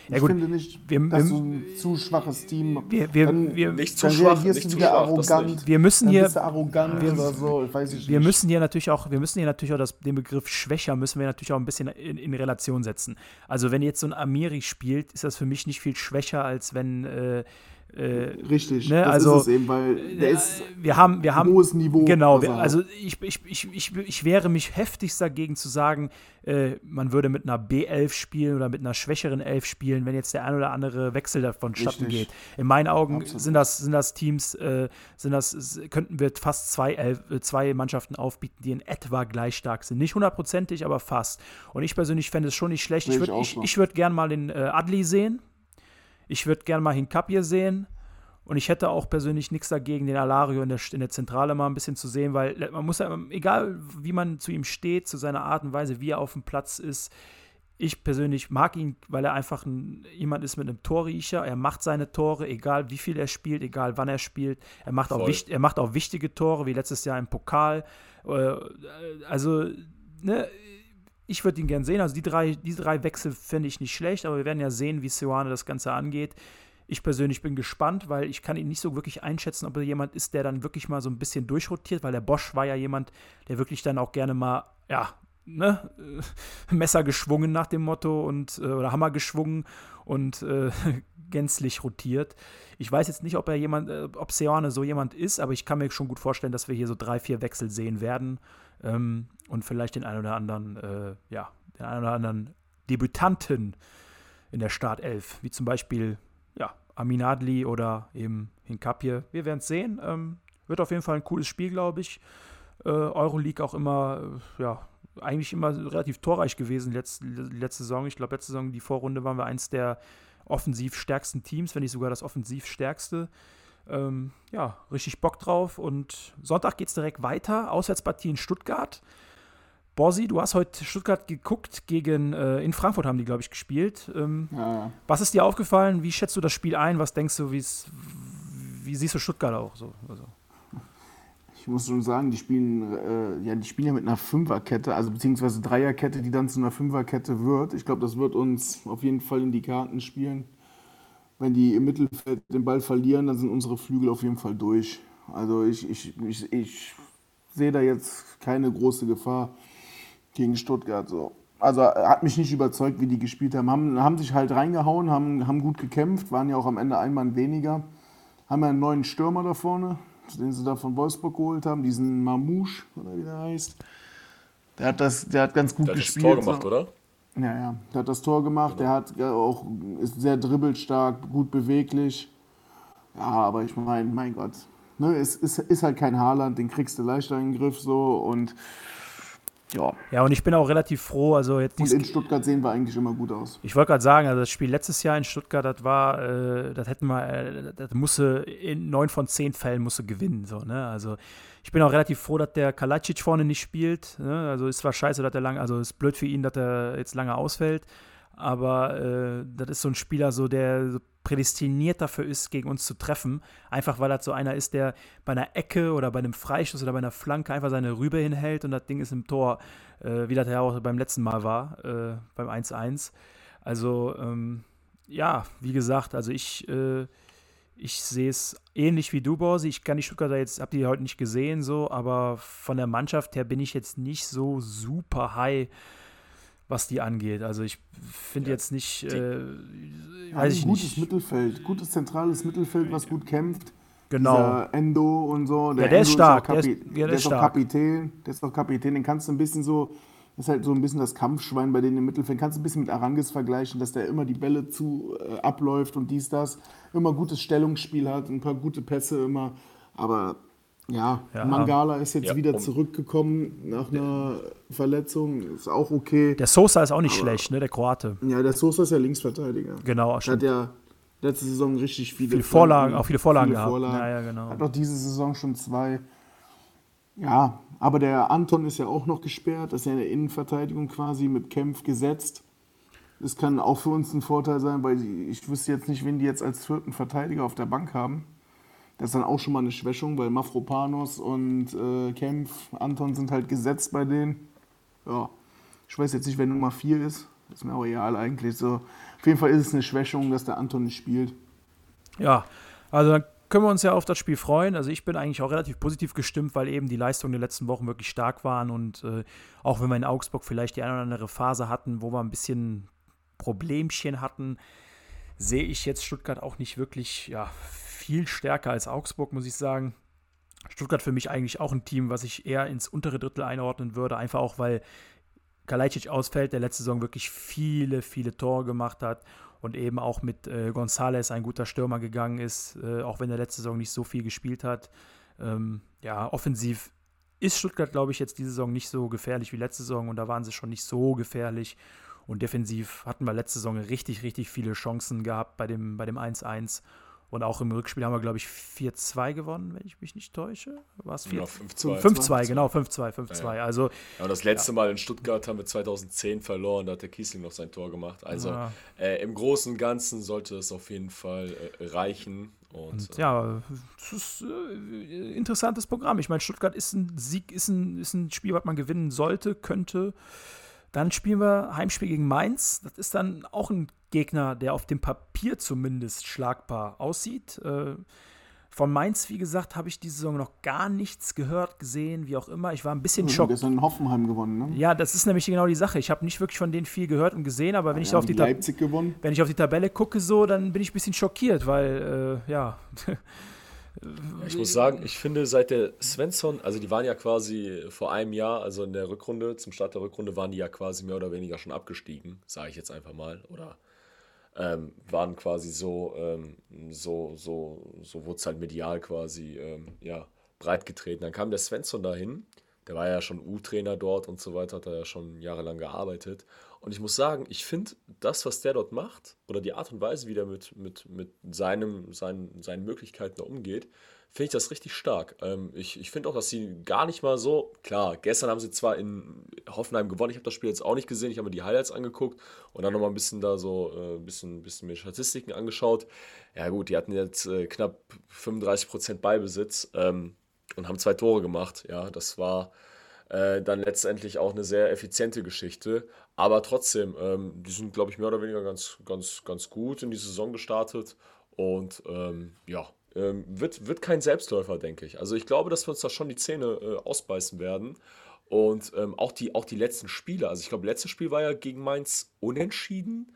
S1: Ja,
S2: ich
S1: gut,
S2: finde nicht,
S1: wir-
S2: dass
S1: wir-
S2: du ein zu schwaches Team.
S1: Wir- wir-
S2: dann,
S1: wir-
S3: Nicht zu
S2: dann
S3: schwach,
S2: reagierst
S3: nicht
S2: du
S3: zu
S2: wieder
S3: schwach,
S2: arrogant.
S3: nicht.
S1: Wir müssen hier,
S2: arrogant oder so. Ich weiß ich
S1: wir
S2: nicht.
S1: müssen hier natürlich auch, wir müssen hier natürlich auch das, den Begriff schwächer müssen wir natürlich auch ein bisschen in, in Relation setzen. Also wenn jetzt so ein Amiri spielt, ist das für mich nicht viel schwächer, als wenn äh, äh,
S2: Richtig,
S1: Ne,
S2: das
S1: also,
S2: ist es eben, weil der ist
S1: wir haben, wir haben
S2: hohes Niveau.
S1: Genau,
S2: was
S1: wir, also ich, ich, ich, ich, ich wehre mich heftigst dagegen zu sagen, äh, man würde mit einer B11 spielen oder mit einer schwächeren 11 spielen, wenn jetzt der ein oder andere Wechsel davon statten
S2: Richtig.
S1: geht. In meinen Augen
S2: Absolut.
S1: sind das, sind das Teams, äh, sind das, könnten wir fast zwei, Elf, äh, zwei Mannschaften aufbieten, die in etwa gleich stark sind. Nicht hundertprozentig, aber fast. Und ich persönlich fände es schon nicht schlecht. Ich
S2: ich
S1: würde ich,
S2: so.
S1: ich würd gern mal den äh, Adli sehen. Ich würde gern mal Hinkapje sehen. Und ich hätte auch persönlich nichts dagegen, den Alario in der, in der Zentrale mal ein bisschen zu sehen, weil man muss ja, egal wie man zu ihm steht, zu seiner Art und Weise, wie er auf dem Platz ist, ich persönlich mag ihn, weil er einfach ein, jemand ist mit einem Torriecher. Er macht seine Tore, egal wie viel er spielt, egal wann er spielt. Er macht, auch,
S3: Voll.
S1: wicht, er macht auch wichtige Tore, wie letztes Jahr im Pokal. Äh, Also, ne, ich würde ihn gern sehen. Also die drei, die drei Wechsel fände ich nicht schlecht, aber wir werden ja sehen, wie Seoane das Ganze angeht. Ich persönlich bin gespannt, weil ich kann ihn nicht so wirklich einschätzen, ob er jemand ist, der dann wirklich mal so ein bisschen durchrotiert, weil der Bosch war ja jemand, der wirklich dann auch gerne mal, ja, ne, äh, [laughs] Messer geschwungen nach dem Motto und äh, oder Hammer geschwungen und äh, [laughs] gänzlich rotiert. Ich weiß jetzt nicht, ob er jemand, äh, ob Seoane so jemand ist, aber ich kann mir schon gut vorstellen, dass wir hier so drei, vier Wechsel sehen werden ähm, und vielleicht den einen oder anderen, äh, ja, den einen oder anderen Debütanten in der Startelf, wie zum Beispiel ja, Amin Adli oder eben Hinkapje. Wir werden es sehen. Ähm, wird auf jeden Fall ein cooles Spiel, glaube ich. Äh, Euroleague auch immer, äh, ja, eigentlich immer relativ torreich gewesen letzte, letzte Saison. Ich glaube, letzte Saison, die Vorrunde, waren wir eins der offensiv stärksten Teams, wenn nicht sogar das offensiv stärkste. Ähm, ja, richtig Bock drauf. Und Sonntag geht es direkt weiter. Auswärtspartie in Stuttgart. Borsi, du hast heute Stuttgart geguckt gegen, äh, in Frankfurt haben die, glaube ich, gespielt. Ähm,
S2: ja,
S1: was ist dir aufgefallen? Wie schätzt du das Spiel ein? Was denkst du, wie siehst du Stuttgart auch so? Also,
S2: Ich muss schon sagen, die spielen, äh, ja, die spielen ja mit einer Fünferkette, also beziehungsweise Dreierkette, die dann zu einer Fünferkette wird. Ich glaube, das wird uns auf jeden Fall in die Karten spielen. Wenn die im Mittelfeld den Ball verlieren, dann sind unsere Flügel auf jeden Fall durch. Also ich, ich, ich, ich sehe da jetzt keine große Gefahr gegen Stuttgart. So. Also hat mich nicht überzeugt, wie die gespielt haben. Haben, haben sich halt reingehauen, haben, haben gut gekämpft, waren ja auch am Ende ein Mann weniger. Haben ja einen neuen Stürmer da vorne, den sie da von Wolfsburg geholt haben, diesen Mamouche, oder wie der heißt. Der hat, das, der hat ganz gut
S3: Der hat das
S2: gespielt.
S3: Tor gemacht,
S2: so.
S3: oder?
S2: Ja, ja, der hat das Tor gemacht, der hat ja auch, ist sehr dribbelstark, gut beweglich. Ja, aber ich meine, mein Gott, Ne, es ist, ist halt kein Haaland, den kriegst du leichter in den Griff so und ja.
S1: Ja, und ich bin auch relativ froh, also jetzt
S2: Und in Stuttgart sehen wir eigentlich immer gut aus.
S1: Ich wollte gerade sagen, also das Spiel letztes Jahr in Stuttgart, das war, äh, das hätten wir, äh, das musste in neun von zehn Fällen musste gewinnen, so, ne? Also ich bin auch relativ froh, dass der Kalacic vorne nicht spielt. Ne? Also ist zwar scheiße, dass er lange, also ist blöd für ihn, dass er jetzt lange ausfällt, aber äh, das ist so ein Spieler, so der prädestiniert dafür ist, gegen uns zu treffen. Einfach weil das so einer ist, der bei einer Ecke oder bei einem Freistoß oder bei einer Flanke einfach seine Rübe hinhält und das Ding ist im Tor, äh, wie das ja auch beim letzten Mal war, äh, beim 1-1. Also, ähm, ja, wie gesagt, also ich, äh, ich sehe es ähnlich wie du, Borsi. Ich kann die Stuttgarter jetzt, hab die heute nicht gesehen, so, aber von der Mannschaft her bin ich jetzt nicht so super high, was die angeht. Also ich finde jetzt nicht, äh,
S2: Ja,
S1: weiß
S2: ein
S1: ich
S2: gutes
S1: nicht.
S2: Mittelfeld, gutes zentrales Mittelfeld, was gut kämpft.
S1: Genau.
S2: Dieser Endo und so.
S1: Ja, der ist
S2: Endo
S1: stark,
S2: auch
S1: der ist- ja, der
S2: der
S1: ist
S2: ist auch
S1: stark.
S2: Kapitän. Der ist auch Kapitän. Den kannst du ein bisschen so, das ist halt so ein bisschen das Kampfschwein bei denen im Mittelfeld. Kannst du ein bisschen mit Arangis vergleichen, dass der immer die Bälle zu äh, abläuft und dies, das. Immer gutes Stellungsspiel hat, ein paar gute Pässe immer. Aber ja,
S1: Ja.
S2: Mangala ist jetzt
S3: Ja,
S2: wieder
S3: um-
S2: zurückgekommen nach einer Verletzung. Ist auch okay.
S1: Der Sosa ist auch nicht schlecht, ne, der Kroate.
S2: Ja, der Sosa ist ja Linksverteidiger.
S1: Genau,
S2: Der hat
S1: stimmt.
S2: ja letzte Saison richtig viele,
S1: Viele Vorlagen, auch viele Vorlagen gehabt. Ja, ja, genau.
S2: Hat auch diese Saison schon zwei. Ja, aber der Anton ist ja auch noch gesperrt. Das ist ja in der Innenverteidigung quasi mit Kempf gesetzt. Das kann auch für uns ein Vorteil sein, weil ich wüsste jetzt nicht, wen die jetzt als vierten Verteidiger auf der Bank haben. Das ist dann auch schon mal eine Schwächung, weil Mafropanos und äh, Kempf, Anton sind halt gesetzt bei denen. Ja, ich weiß jetzt nicht, wer Nummer 4 ist. Ist mir auch egal eigentlich. So, auf jeden Fall ist es eine Schwächung, dass der Anton nicht spielt.
S1: Ja, also dann können wir uns ja auf das Spiel freuen. Also ich bin eigentlich auch relativ positiv gestimmt, weil eben die Leistungen der letzten Wochen wirklich stark waren und äh, auch wenn wir in Augsburg vielleicht die eine oder andere Phase hatten, wo wir ein bisschen Problemchen hatten, sehe ich jetzt Stuttgart auch nicht wirklich ja, viel stärker als Augsburg, muss ich sagen. Stuttgart für mich eigentlich auch ein Team, was ich eher ins untere Drittel einordnen würde, einfach auch weil Kalajdzic ausfällt, der letzte Saison wirklich viele, viele Tore gemacht hat und eben auch mit äh, González ein guter Stürmer gegangen ist, äh, auch wenn er letzte Saison nicht so viel gespielt hat. Ähm, ja, offensiv ist Stuttgart, glaube ich, jetzt diese Saison nicht so gefährlich wie letzte Saison und da waren sie schon nicht so gefährlich. Und defensiv hatten wir letzte Saison richtig, richtig viele Chancen gehabt bei dem, bei dem 1-1. Und auch im Rückspiel haben wir, glaube ich, 4-2 gewonnen, wenn ich mich nicht täusche. War es 4?
S3: Ja, 5-2.
S1: 5-2, genau, 5-2, 5-2.
S3: Ja, ja.
S1: Also,
S3: Ja, und das letzte Mal in Stuttgart haben wir 2010 verloren, da hat der Kiesling noch sein Tor gemacht. Also
S1: Ja.
S3: äh, im Großen und Ganzen sollte es auf jeden Fall äh, reichen. Und,
S1: Und
S3: äh,
S1: ja, es ist äh, interessantes Programm. Ich meine, Stuttgart ist ein Sieg, ist ein, ist ein Spiel, was man gewinnen sollte, könnte. Dann spielen wir Heimspiel gegen Mainz. Das ist dann auch ein Gegner, der auf dem Papier zumindest schlagbar aussieht. Äh, von Mainz, wie gesagt, habe ich diese Saison noch gar nichts gehört, gesehen, wie auch immer. Ich war ein bisschen
S2: Und
S1: schockiert.
S2: gestern in Hoffenheim gewonnen, ne?
S1: Ja, das ist nämlich genau die Sache. Ich habe nicht wirklich von denen viel gehört und gesehen, aber wenn ich
S2: Ja,
S1: auf die Tab
S2: gewonnen.
S1: wenn ich auf die Tabelle gucke, so, dann bin ich ein bisschen schockiert, weil, äh, ja, [laughs]
S3: Ich muss sagen, ich finde seit der Svensson, also die waren ja quasi vor einem Jahr, also in der Rückrunde, zum Start der Rückrunde waren die ja quasi mehr oder weniger schon abgestiegen, sage ich jetzt einfach mal, oder ähm, waren quasi so, ähm, so, so, so wurde es halt medial quasi, ähm, ja, breit getreten. Dann kam der Svensson dahin, der war ja schon U-Trainer dort und so weiter, hat er ja schon jahrelang gearbeitet. Und ich muss sagen, ich finde das, was der dort macht, oder die Art und Weise, wie der mit, mit, mit seinem, seinen, seinen Möglichkeiten umgeht, finde ich das richtig stark. Ähm, ich ich finde auch, dass sie gar nicht mal so, klar, gestern haben sie zwar in Hoffenheim gewonnen, ich habe das Spiel jetzt auch nicht gesehen, ich habe mir die Highlights angeguckt und dann nochmal ein bisschen da so, äh, ein bisschen, bisschen mir Statistiken angeschaut. Ja gut, die hatten jetzt äh, knapp 35% Ballbesitz ähm, und haben zwei Tore gemacht. Ja, das war äh, dann letztendlich auch eine sehr effiziente Geschichte. Aber trotzdem, ähm, die sind, glaube ich, mehr oder weniger ganz, ganz, ganz gut in die Saison gestartet. Und ähm, ja, ähm, wird, wird kein Selbstläufer, denke ich. Also ich glaube, dass wir uns da schon die Zähne äh, ausbeißen werden. Und ähm, auch, die, auch die letzten Spiele. Also ich glaube, letztes Spiel war ja gegen Mainz unentschieden.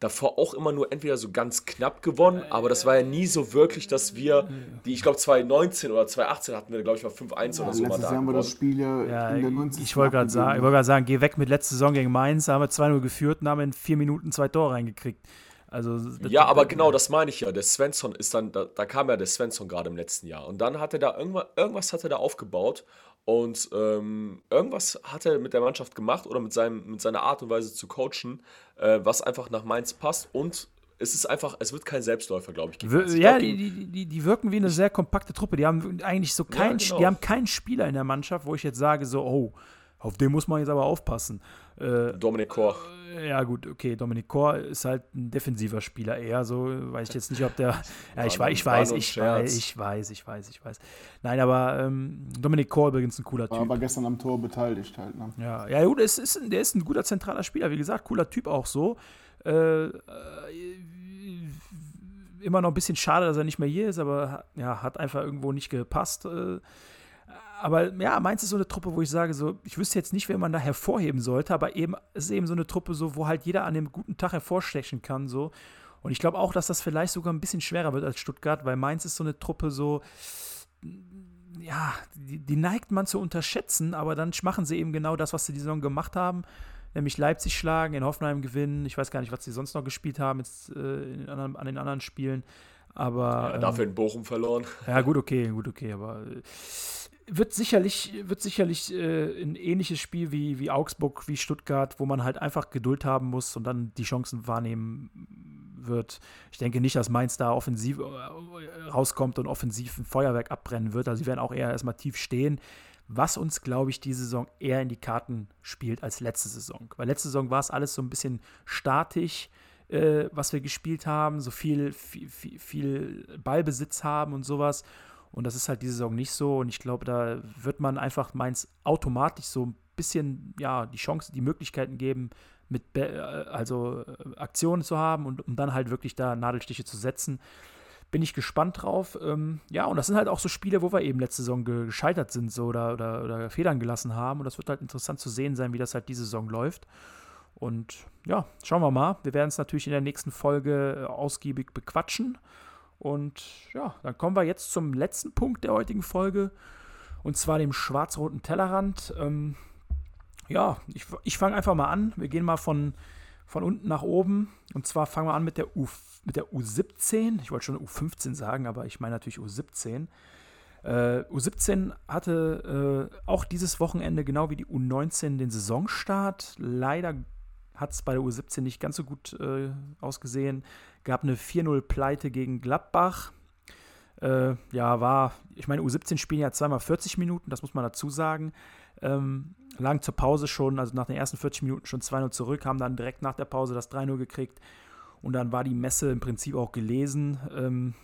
S3: Davor auch immer nur entweder so ganz knapp gewonnen, aber das war ja nie so wirklich, dass wir, die, ich glaube 2019 oder 2018 hatten wir, glaube ich, mal 5-1 oder so mal da
S2: Jahr haben wir das. Spiel ja,
S1: ja
S2: in der 90.
S1: ich wollte gerade sagen, ich gerade sagen, geh weg mit letzter Saison gegen Mainz, da haben wir 2-0 geführt und haben in vier Minuten zwei Tore reingekriegt. Also,
S3: ja, aber genau, das meine ich ja. Der Svensson ist dann, da, da kam ja der Svensson gerade im letzten Jahr. Und dann hat er da irgendwas, irgendwas hat er da aufgebaut und ähm, irgendwas hat er mit der Mannschaft gemacht oder mit, seinem, mit seiner Art und Weise zu coachen, äh, was einfach nach Mainz passt und es ist einfach, es wird kein Selbstläufer, glaube ich.
S1: Wir, ja, glaub, die, die, die, die wirken wie eine sehr kompakte Truppe. Die haben eigentlich so keinen, ja, genau. die haben keinen Spieler in der Mannschaft, wo ich jetzt sage, so, oh, auf den muss man jetzt aber aufpassen.
S3: Äh, Dominik Kor.
S1: Äh, ja, gut, okay. Dominik Kor ist halt ein defensiver Spieler eher. So weiß ich jetzt nicht, ob der. [laughs] ja, ich, weiß, ich weiß, ich weiß, ich weiß, ich weiß, ich weiß. Nein, aber ähm, Dominik Kor übrigens ein cooler Typ. War
S2: aber gestern am Tor beteiligt halt. Ne?
S1: Ja, ja, gut, es ist, der ist ein guter zentraler Spieler. Wie gesagt, cooler Typ auch so. Äh, äh, immer noch ein bisschen schade, dass er nicht mehr hier ist, aber ja, hat einfach irgendwo nicht gepasst. Äh, aber ja, Mainz ist so eine Truppe, wo ich sage, so, ich wüsste jetzt nicht, wer man da hervorheben sollte, aber eben es ist eben so eine Truppe, so, wo halt jeder an dem guten Tag hervorstechen kann. So. Und ich glaube auch, dass das vielleicht sogar ein bisschen schwerer wird als Stuttgart, weil Mainz ist so eine Truppe, so, ja, die, die neigt man zu unterschätzen, aber dann machen sie eben genau das, was sie die Saison gemacht haben nämlich Leipzig schlagen, in Hoffenheim gewinnen. Ich weiß gar nicht, was sie sonst noch gespielt haben jetzt, äh, anderen, an den anderen Spielen. Aber.
S3: Ja, dafür ähm, in Bochum verloren.
S1: Ja, gut, okay, gut, okay. Aber äh, wird sicherlich, wird sicherlich äh, ein ähnliches Spiel wie, wie Augsburg, wie Stuttgart, wo man halt einfach Geduld haben muss und dann die Chancen wahrnehmen wird. Ich denke nicht, dass Mainz da offensiv äh, rauskommt und offensiv ein Feuerwerk abbrennen wird. Also sie werden auch eher erstmal tief stehen, was uns, glaube ich, diese Saison eher in die Karten spielt als letzte Saison. Weil letzte Saison war es alles so ein bisschen statisch, äh, was wir gespielt haben, so viel, viel, viel Ballbesitz haben und sowas. Und das ist halt diese Saison nicht so. Und ich glaube, da wird man einfach Mainz automatisch so ein bisschen, ja, die Chance, die Möglichkeiten geben, mit äh, also äh, Aktionen zu haben und um dann halt wirklich da Nadelstiche zu setzen. Bin ich gespannt drauf. Ähm, ja, und das sind halt auch so Spiele, wo wir eben letzte Saison gescheitert sind so, oder, oder, oder Federn gelassen haben. Und das wird halt interessant zu sehen sein, wie das halt diese Saison läuft. Und ja, schauen wir mal. Wir werden es natürlich in der nächsten Folge äh, ausgiebig bequatschen. Und ja, dann kommen wir jetzt zum letzten Punkt der heutigen Folge. Und zwar dem schwarz-roten Tellerrand. Ähm, ja, ich, ich fange einfach mal an. Wir gehen mal von, von unten nach oben. Und zwar fangen wir an mit der, U, mit der U17. Ich wollte schon U15 sagen, aber ich meine natürlich U17. Äh, U17 hatte äh, auch dieses Wochenende, genau wie die U19, den Saisonstart. Leider hat es bei der U17 nicht ganz so gut äh, ausgesehen. Gab eine 4-0-Pleite gegen Gladbach. Äh, ja, war, ich meine, U17 spielen ja zweimal 40 Minuten, das muss man dazu sagen. Ähm, lagen zur Pause schon, also nach den ersten 40 Minuten schon 2-0 zurück, haben dann direkt nach der Pause das 3-0 gekriegt. Und dann war die Messe im Prinzip auch gelesen. Ähm,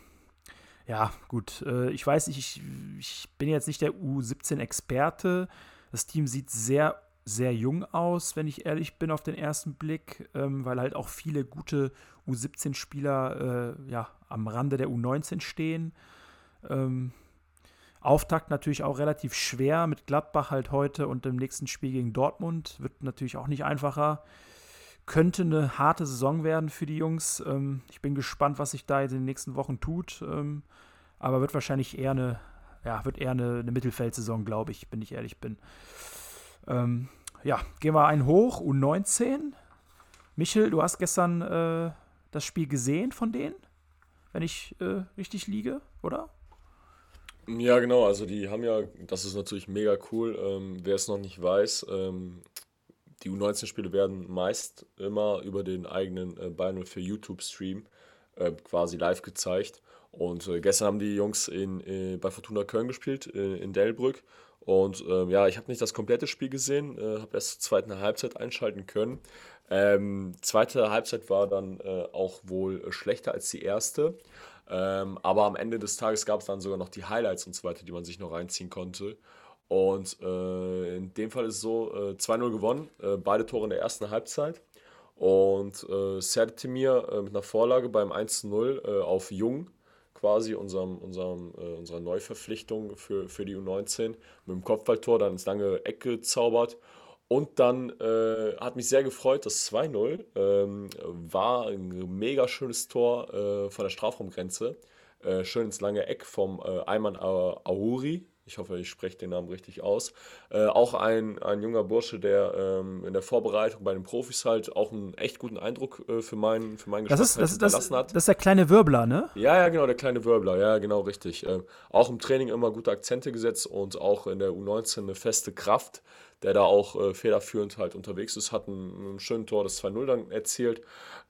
S1: ja, gut, äh, ich weiß nicht, ich, ich bin jetzt nicht der U17-Experte. Das Team sieht sehr sehr jung aus, wenn ich ehrlich bin, auf den ersten Blick, ähm, weil halt auch viele gute U17-Spieler äh, ja, am Rande der U19 stehen. Ähm, Auftakt natürlich auch relativ schwer mit Gladbach halt heute und dem nächsten Spiel gegen Dortmund. Wird natürlich auch nicht einfacher. Könnte eine harte Saison werden für die Jungs. Ähm, ich bin gespannt, was sich da in den nächsten Wochen tut. Ähm, aber wird wahrscheinlich eher eine, ja, wird eher eine, eine Mittelfeldsaison, glaube ich, wenn ich ehrlich bin. Ähm, ja, gehen wir einen hoch, U19. Michel, du hast gestern äh, das Spiel gesehen von denen, wenn ich äh, richtig liege, oder?
S3: Ja, genau. Also die haben ja, das ist natürlich mega cool. Ähm, wer es noch nicht weiß, ähm, die U19-Spiele werden meist immer über den eigenen äh, Bayern für YouTube-Stream äh, quasi live gezeigt. Und äh, gestern haben die Jungs in, äh, bei Fortuna Köln gespielt, äh, in Delbrück. Und ähm, ja, ich habe nicht das komplette Spiel gesehen, äh, habe erst zur zweiten Halbzeit einschalten können. Ähm, zweite Halbzeit war dann äh, auch wohl schlechter als die erste. Ähm, aber am Ende des Tages gab es dann sogar noch die Highlights und so weiter, die man sich noch reinziehen konnte. Und äh, in dem Fall ist es so: äh, 2-0 gewonnen, äh, beide Tore in der ersten Halbzeit. Und äh, Sertemir äh, mit einer Vorlage beim 1-0 äh, auf Jung quasi, unserem, unserem, äh, unserer Neuverpflichtung für, für die U19, mit dem Kopfballtor dann ins lange Eck gezaubert. Und dann äh, hat mich sehr gefreut, das 2-0 ähm, war ein mega schönes Tor äh, von der Strafraumgrenze. Äh, schön ins lange Eck vom äh, Ayman Ahuri, Ich hoffe, ich spreche den Namen richtig aus. Äh, auch ein, ein junger Bursche, der ähm, in der Vorbereitung bei den Profis halt auch einen echt guten Eindruck äh, für meinen für meinen
S1: Das ist,
S3: halt
S1: das, das,
S3: hinterlassen hat.
S1: das ist der kleine Wirbler, ne?
S3: Ja, ja, genau, der kleine Wirbler, ja, genau, richtig. Ähm, auch im Training immer gute Akzente gesetzt und auch in der U19 eine feste Kraft, der da auch äh, federführend halt unterwegs ist, hat einen schönen Tor, das 2-0 dann erzielt.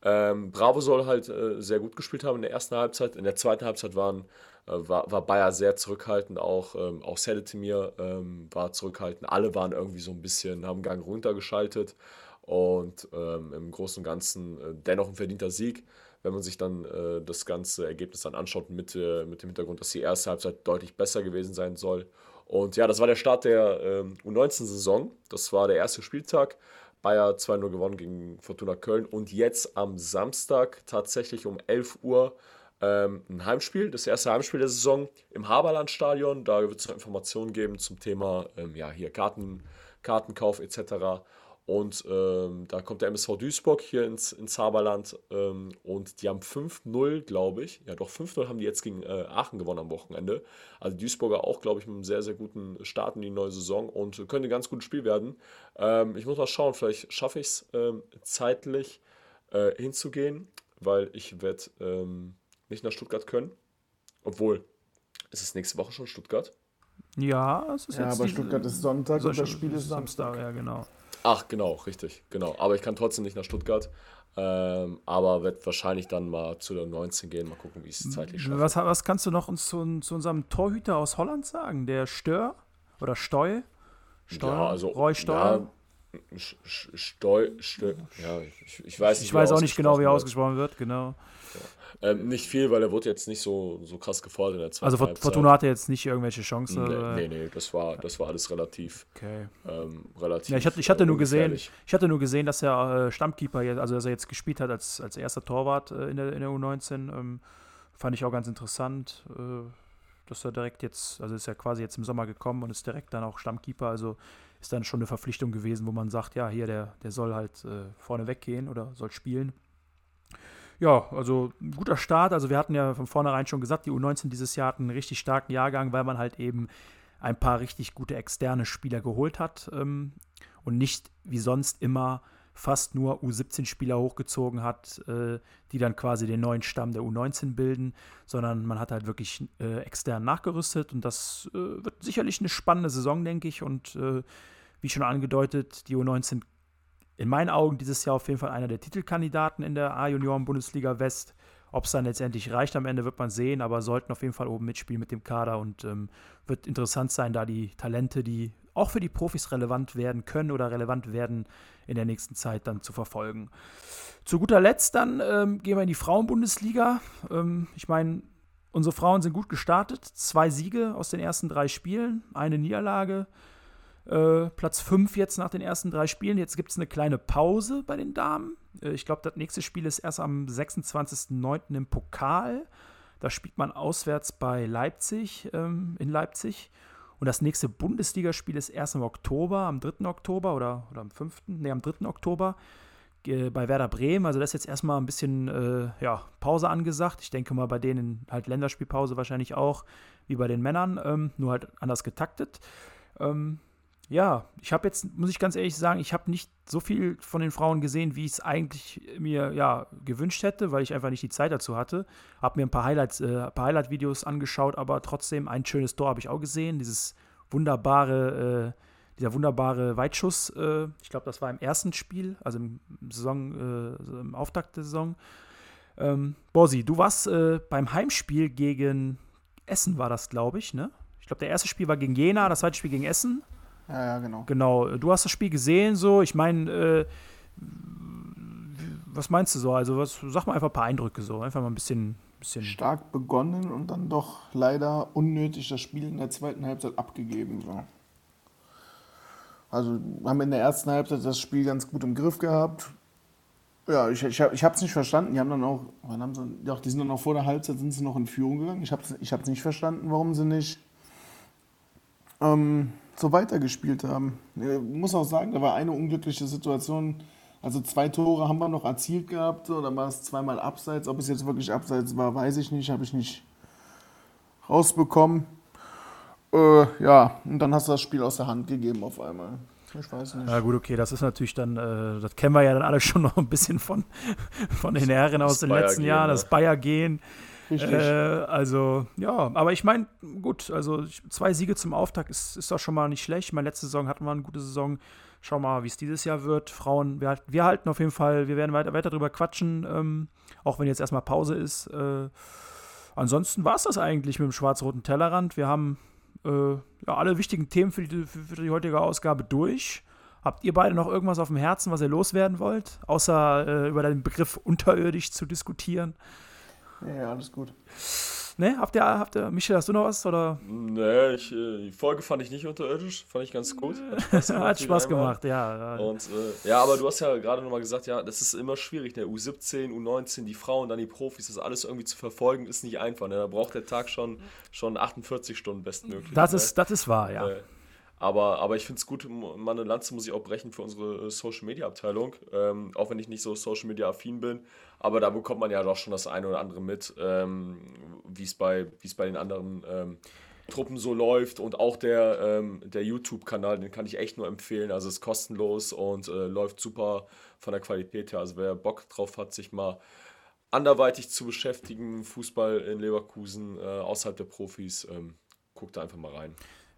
S3: Ähm, Bravo soll halt äh, sehr gut gespielt haben in der ersten Halbzeit. In der zweiten Halbzeit waren, äh, war, war Bayer sehr zurückhaltend, auch, ähm, auch Sedetemir ähm, war zurückhaltend. Alle waren irgendwie so ein bisschen, haben Gang runtergeschaltet und ähm, im Großen und Ganzen äh, dennoch ein verdienter Sieg wenn man sich dann äh, das ganze Ergebnis dann anschaut mit, äh, mit dem Hintergrund, dass die erste Halbzeit deutlich besser gewesen sein soll. Und ja, das war der Start der ähm, U19-Saison. Das war der erste Spieltag. Bayer 2-0 gewonnen gegen Fortuna Köln. Und jetzt am Samstag tatsächlich um 11 Uhr ähm, ein Heimspiel, das erste Heimspiel der Saison im Haberlandstadion. Da wird es noch Informationen geben zum Thema ähm, ja, hier Karten, Kartenkauf etc. Und ähm, da kommt der MSV Duisburg hier ins, ins Haberland ähm, und die haben 5-0, glaube ich. Ja, doch 5-0 haben die jetzt gegen äh, Aachen gewonnen am Wochenende. Also Duisburger auch, glaube ich, mit einem sehr, sehr guten Start in die neue Saison und könnte ein ganz gutes Spiel werden. Ähm, ich muss mal schauen, vielleicht schaffe ich es ähm, zeitlich äh, hinzugehen, weil ich werde ähm, nicht nach Stuttgart können. Obwohl, ist es nächste Woche schon Stuttgart?
S1: Ja, es ist
S2: Ja,
S1: jetzt
S2: aber
S1: die-
S2: Sonntag ist Sonntag und das Spiel ist
S1: Samstag. Ja, genau.
S3: Ach, genau, richtig, genau. Aber ich kann trotzdem nicht nach Stuttgart. Ähm, aber werde wahrscheinlich dann mal zu der 19 gehen, mal gucken, wie ich es zeitlich schaffe.
S1: Was, was kannst du noch uns zu, zu unserem Torhüter aus Holland sagen? Der Stör oder Steu? Steuer?
S3: Ja, also,
S1: Roy Steuer?
S3: Ja, Steu, Steu, ja, ich, ich weiß nicht,
S1: ich weiß auch nicht genau, wie er
S3: ausgesprochen
S1: wird, genau.
S3: wird. Ähm, nicht viel, weil er wurde jetzt nicht so, so krass gefordert in der zweiten
S1: Also
S3: Halbzeit.
S1: Fortuna hatte jetzt nicht irgendwelche Chancen.
S3: Nee,
S1: äh,
S3: nee, nee, das war, das war alles relativ,
S1: Okay.
S3: ähm, relativ
S1: Ja, ich hatte, ich hatte
S3: äh,
S1: nur gesehen,
S3: ungefährlich.
S1: ich hatte nur gesehen, dass er äh, Stammkeeper, jetzt, also dass er jetzt gespielt hat als, als erster Torwart äh, in, der, in der U19. Ähm, fand ich auch ganz interessant, äh, dass er direkt jetzt, also ist ja quasi jetzt im Sommer gekommen und ist direkt dann auch Stammkeeper. Also ist dann schon eine Verpflichtung gewesen, wo man sagt, ja, hier, der, der soll halt äh, vorne weggehen oder soll spielen. Ja, also ein guter Start. Also wir hatten ja von vornherein schon gesagt, die U19 dieses Jahr hat einen richtig starken Jahrgang, weil man halt eben ein paar richtig gute externe Spieler geholt hat ähm, und nicht wie sonst immer fast nur U17-Spieler hochgezogen hat, äh, die dann quasi den neuen Stamm der U19 bilden, sondern man hat halt wirklich äh, extern nachgerüstet und das äh, wird sicherlich eine spannende Saison, denke ich. Und äh, wie schon angedeutet, die U19 in meinen Augen dieses Jahr auf jeden Fall einer der Titelkandidaten in der A-Junioren-Bundesliga West. Ob es dann letztendlich reicht am Ende, wird man sehen, aber sollten auf jeden Fall oben mitspielen mit dem Kader und ähm, wird interessant sein, da die Talente, die auch für die Profis relevant werden können oder relevant werden, in der nächsten Zeit dann zu verfolgen. Zu guter Letzt dann ähm, gehen wir in die Frauenbundesliga. Ähm, ich meine, unsere Frauen sind gut gestartet. Zwei Siege aus den ersten drei Spielen, eine Niederlage. Äh, Platz 5 jetzt nach den ersten drei Spielen. Jetzt gibt es eine kleine Pause bei den Damen. Äh, ich glaube, das nächste Spiel ist erst am 26.09. im Pokal. Da spielt man auswärts bei Leipzig, ähm, in Leipzig. Und das nächste Bundesligaspiel ist erst im Oktober, am 3. Oktober oder, oder am 5., nee, am 3. Oktober bei Werder Bremen. Also das ist jetzt erstmal ein bisschen äh, ja, Pause angesagt. Ich denke mal bei denen halt Länderspielpause wahrscheinlich auch, wie bei den Männern, ähm, nur halt anders getaktet. Ähm, ja, ich habe jetzt, muss ich ganz ehrlich sagen, ich habe nicht so viel von den Frauen gesehen, wie ich es eigentlich mir ja, gewünscht hätte, weil ich einfach nicht die Zeit dazu hatte. Habe mir ein paar Highlights, äh, ein paar Highlight-Videos angeschaut, aber trotzdem ein schönes Tor habe ich auch gesehen. Dieses wunderbare, äh, dieser wunderbare Weitschuss. Äh, ich glaube, das war im ersten Spiel, also im Saison, äh, im Auftakt der Saison. Ähm, Borsi, du warst äh, beim Heimspiel gegen Essen, war das, glaube ich, ne? Ich glaube, der erste Spiel war gegen Jena, das zweite Spiel gegen Essen.
S2: Ja, ja, genau.
S1: Genau, du hast das Spiel gesehen, so. Ich meine, äh, was meinst du so? Also, was, sag mal einfach ein paar Eindrücke so. Einfach mal ein bisschen. bisschen
S2: Stark begonnen und dann doch leider unnötig das Spiel in der zweiten Halbzeit abgegeben. So. Also haben in der ersten Halbzeit das Spiel ganz gut im Griff gehabt. Ja, ich, ich, ich habe es nicht verstanden. Die haben dann auch, wann haben sie, doch, die sind dann auch vor der Halbzeit sind sie noch in Führung gegangen. Ich habe es ich hab's nicht verstanden, warum sie nicht ähm, so weitergespielt haben. Ich muss auch sagen, da war eine unglückliche Situation. Also zwei Tore haben wir noch erzielt gehabt, so, dann war es zweimal abseits. Ob es jetzt wirklich abseits war, weiß ich nicht, habe ich nicht rausbekommen. Äh, ja, und dann hast du das Spiel aus der Hand gegeben auf einmal. Ich weiß nicht.
S1: Ja gut, okay, das ist natürlich dann, äh, das kennen wir ja dann alle schon noch ein bisschen von, [laughs] von den Herren aus den letzten Jahren,
S3: ne?
S1: das Bayer-Gehen.
S2: Richtig.
S1: Äh, also, ja, aber ich meine, gut, also zwei Siege zum Auftakt ist, ist doch schon mal nicht schlecht. Meine, letzte Saison hatten wir eine gute Saison. Schauen wir mal, wie es dieses Jahr wird. Frauen, wir, wir halten auf jeden Fall, wir werden weiter, weiter drüber quatschen, ähm, auch wenn jetzt erstmal Pause ist. Äh, ansonsten war es das eigentlich mit dem schwarz-roten Tellerrand. Wir haben äh, ja, alle wichtigen Themen für die, für die heutige Ausgabe durch. Habt ihr beide noch irgendwas auf dem Herzen, was ihr loswerden wollt? Außer äh, über den Begriff unterirdisch zu diskutieren?
S2: Ja, ja, alles gut.
S1: Ne? Habt ihr, habt ihr, Michel, hast du noch was? Oder?
S3: Nee, ich, äh, die Folge fand ich nicht unterirdisch, fand ich ganz gut. [laughs] Hat Spaß gemacht,
S1: Hat Spaß gemacht, ja. ja.
S3: Und äh, ja, aber du hast ja gerade nochmal gesagt, ja, das ist immer schwierig, der U17, U19, die Frauen, dann die Profis, das alles irgendwie zu verfolgen, ist nicht einfach. Ne? Da braucht der Tag schon, schon 48 Stunden bestmöglich.
S1: Das
S3: ne?
S1: ist, das ist wahr, ja.
S3: Äh, aber, aber ich finde es gut, m- mal eine Lanze muss ich auch brechen für unsere äh, Social Media Abteilung, ähm, auch wenn ich nicht so Social Media affin bin. Aber da bekommt man ja doch schon das eine oder andere mit, ähm, wie es bei, wie es bei den anderen ähm, Truppen so läuft. Und auch der, ähm, der YouTube-Kanal, den kann ich echt nur empfehlen. Also ist kostenlos und äh, läuft super von der Qualität her. Also wer Bock drauf hat, sich mal anderweitig zu beschäftigen, Fußball in Leverkusen, äh, außerhalb der Profis, ähm, guckt da einfach mal rein.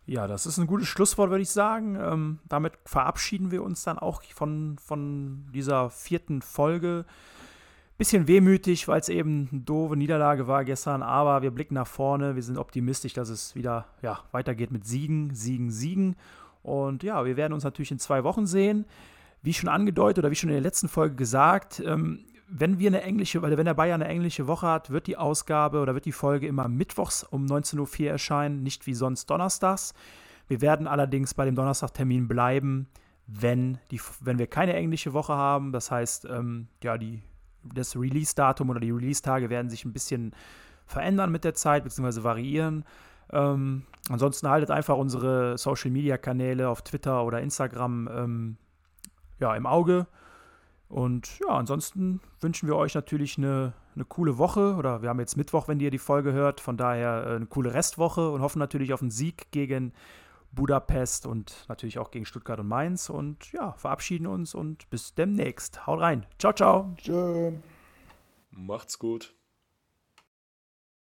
S1: Ja, das ist ein gutes Schlusswort, würde ich sagen. Ähm, damit verabschieden wir uns dann auch von, von dieser vierten Folge. Bisschen wehmütig, weil es eben eine doofe Niederlage war gestern, aber wir blicken nach vorne. Wir sind optimistisch, dass es wieder ja, weitergeht mit Siegen, Siegen, Siegen. Und ja, wir werden uns natürlich in zwei Wochen sehen. Wie schon angedeutet oder wie schon in der letzten Folge gesagt, ähm, wenn wir eine englische, weil wenn der Bayern eine englische Woche hat, wird die Ausgabe oder wird die Folge immer mittwochs um 19.04 Uhr erscheinen, nicht wie sonst donnerstags. Wir werden allerdings bei dem Donnerstagtermin bleiben, wenn, die, wenn wir keine englische Woche haben. Das heißt, ähm, ja, die, das Release-Datum oder die Release-Tage werden sich ein bisschen verändern mit der Zeit, beziehungsweise variieren. Ähm, ansonsten haltet einfach unsere Social-Media-Kanäle auf Twitter oder Instagram ähm, ja, im Auge. Und ja, ansonsten wünschen wir euch natürlich eine, eine coole Woche. Oder wir haben jetzt Mittwoch, wenn ihr die Folge hört. Von daher äh, eine coole Restwoche und hoffen natürlich auf einen Sieg gegen Budapest und natürlich auch gegen Stuttgart und Mainz. Und ja, verabschieden uns und bis demnächst. Haut rein. Ciao, ciao.
S2: Tschö.
S3: Macht's gut.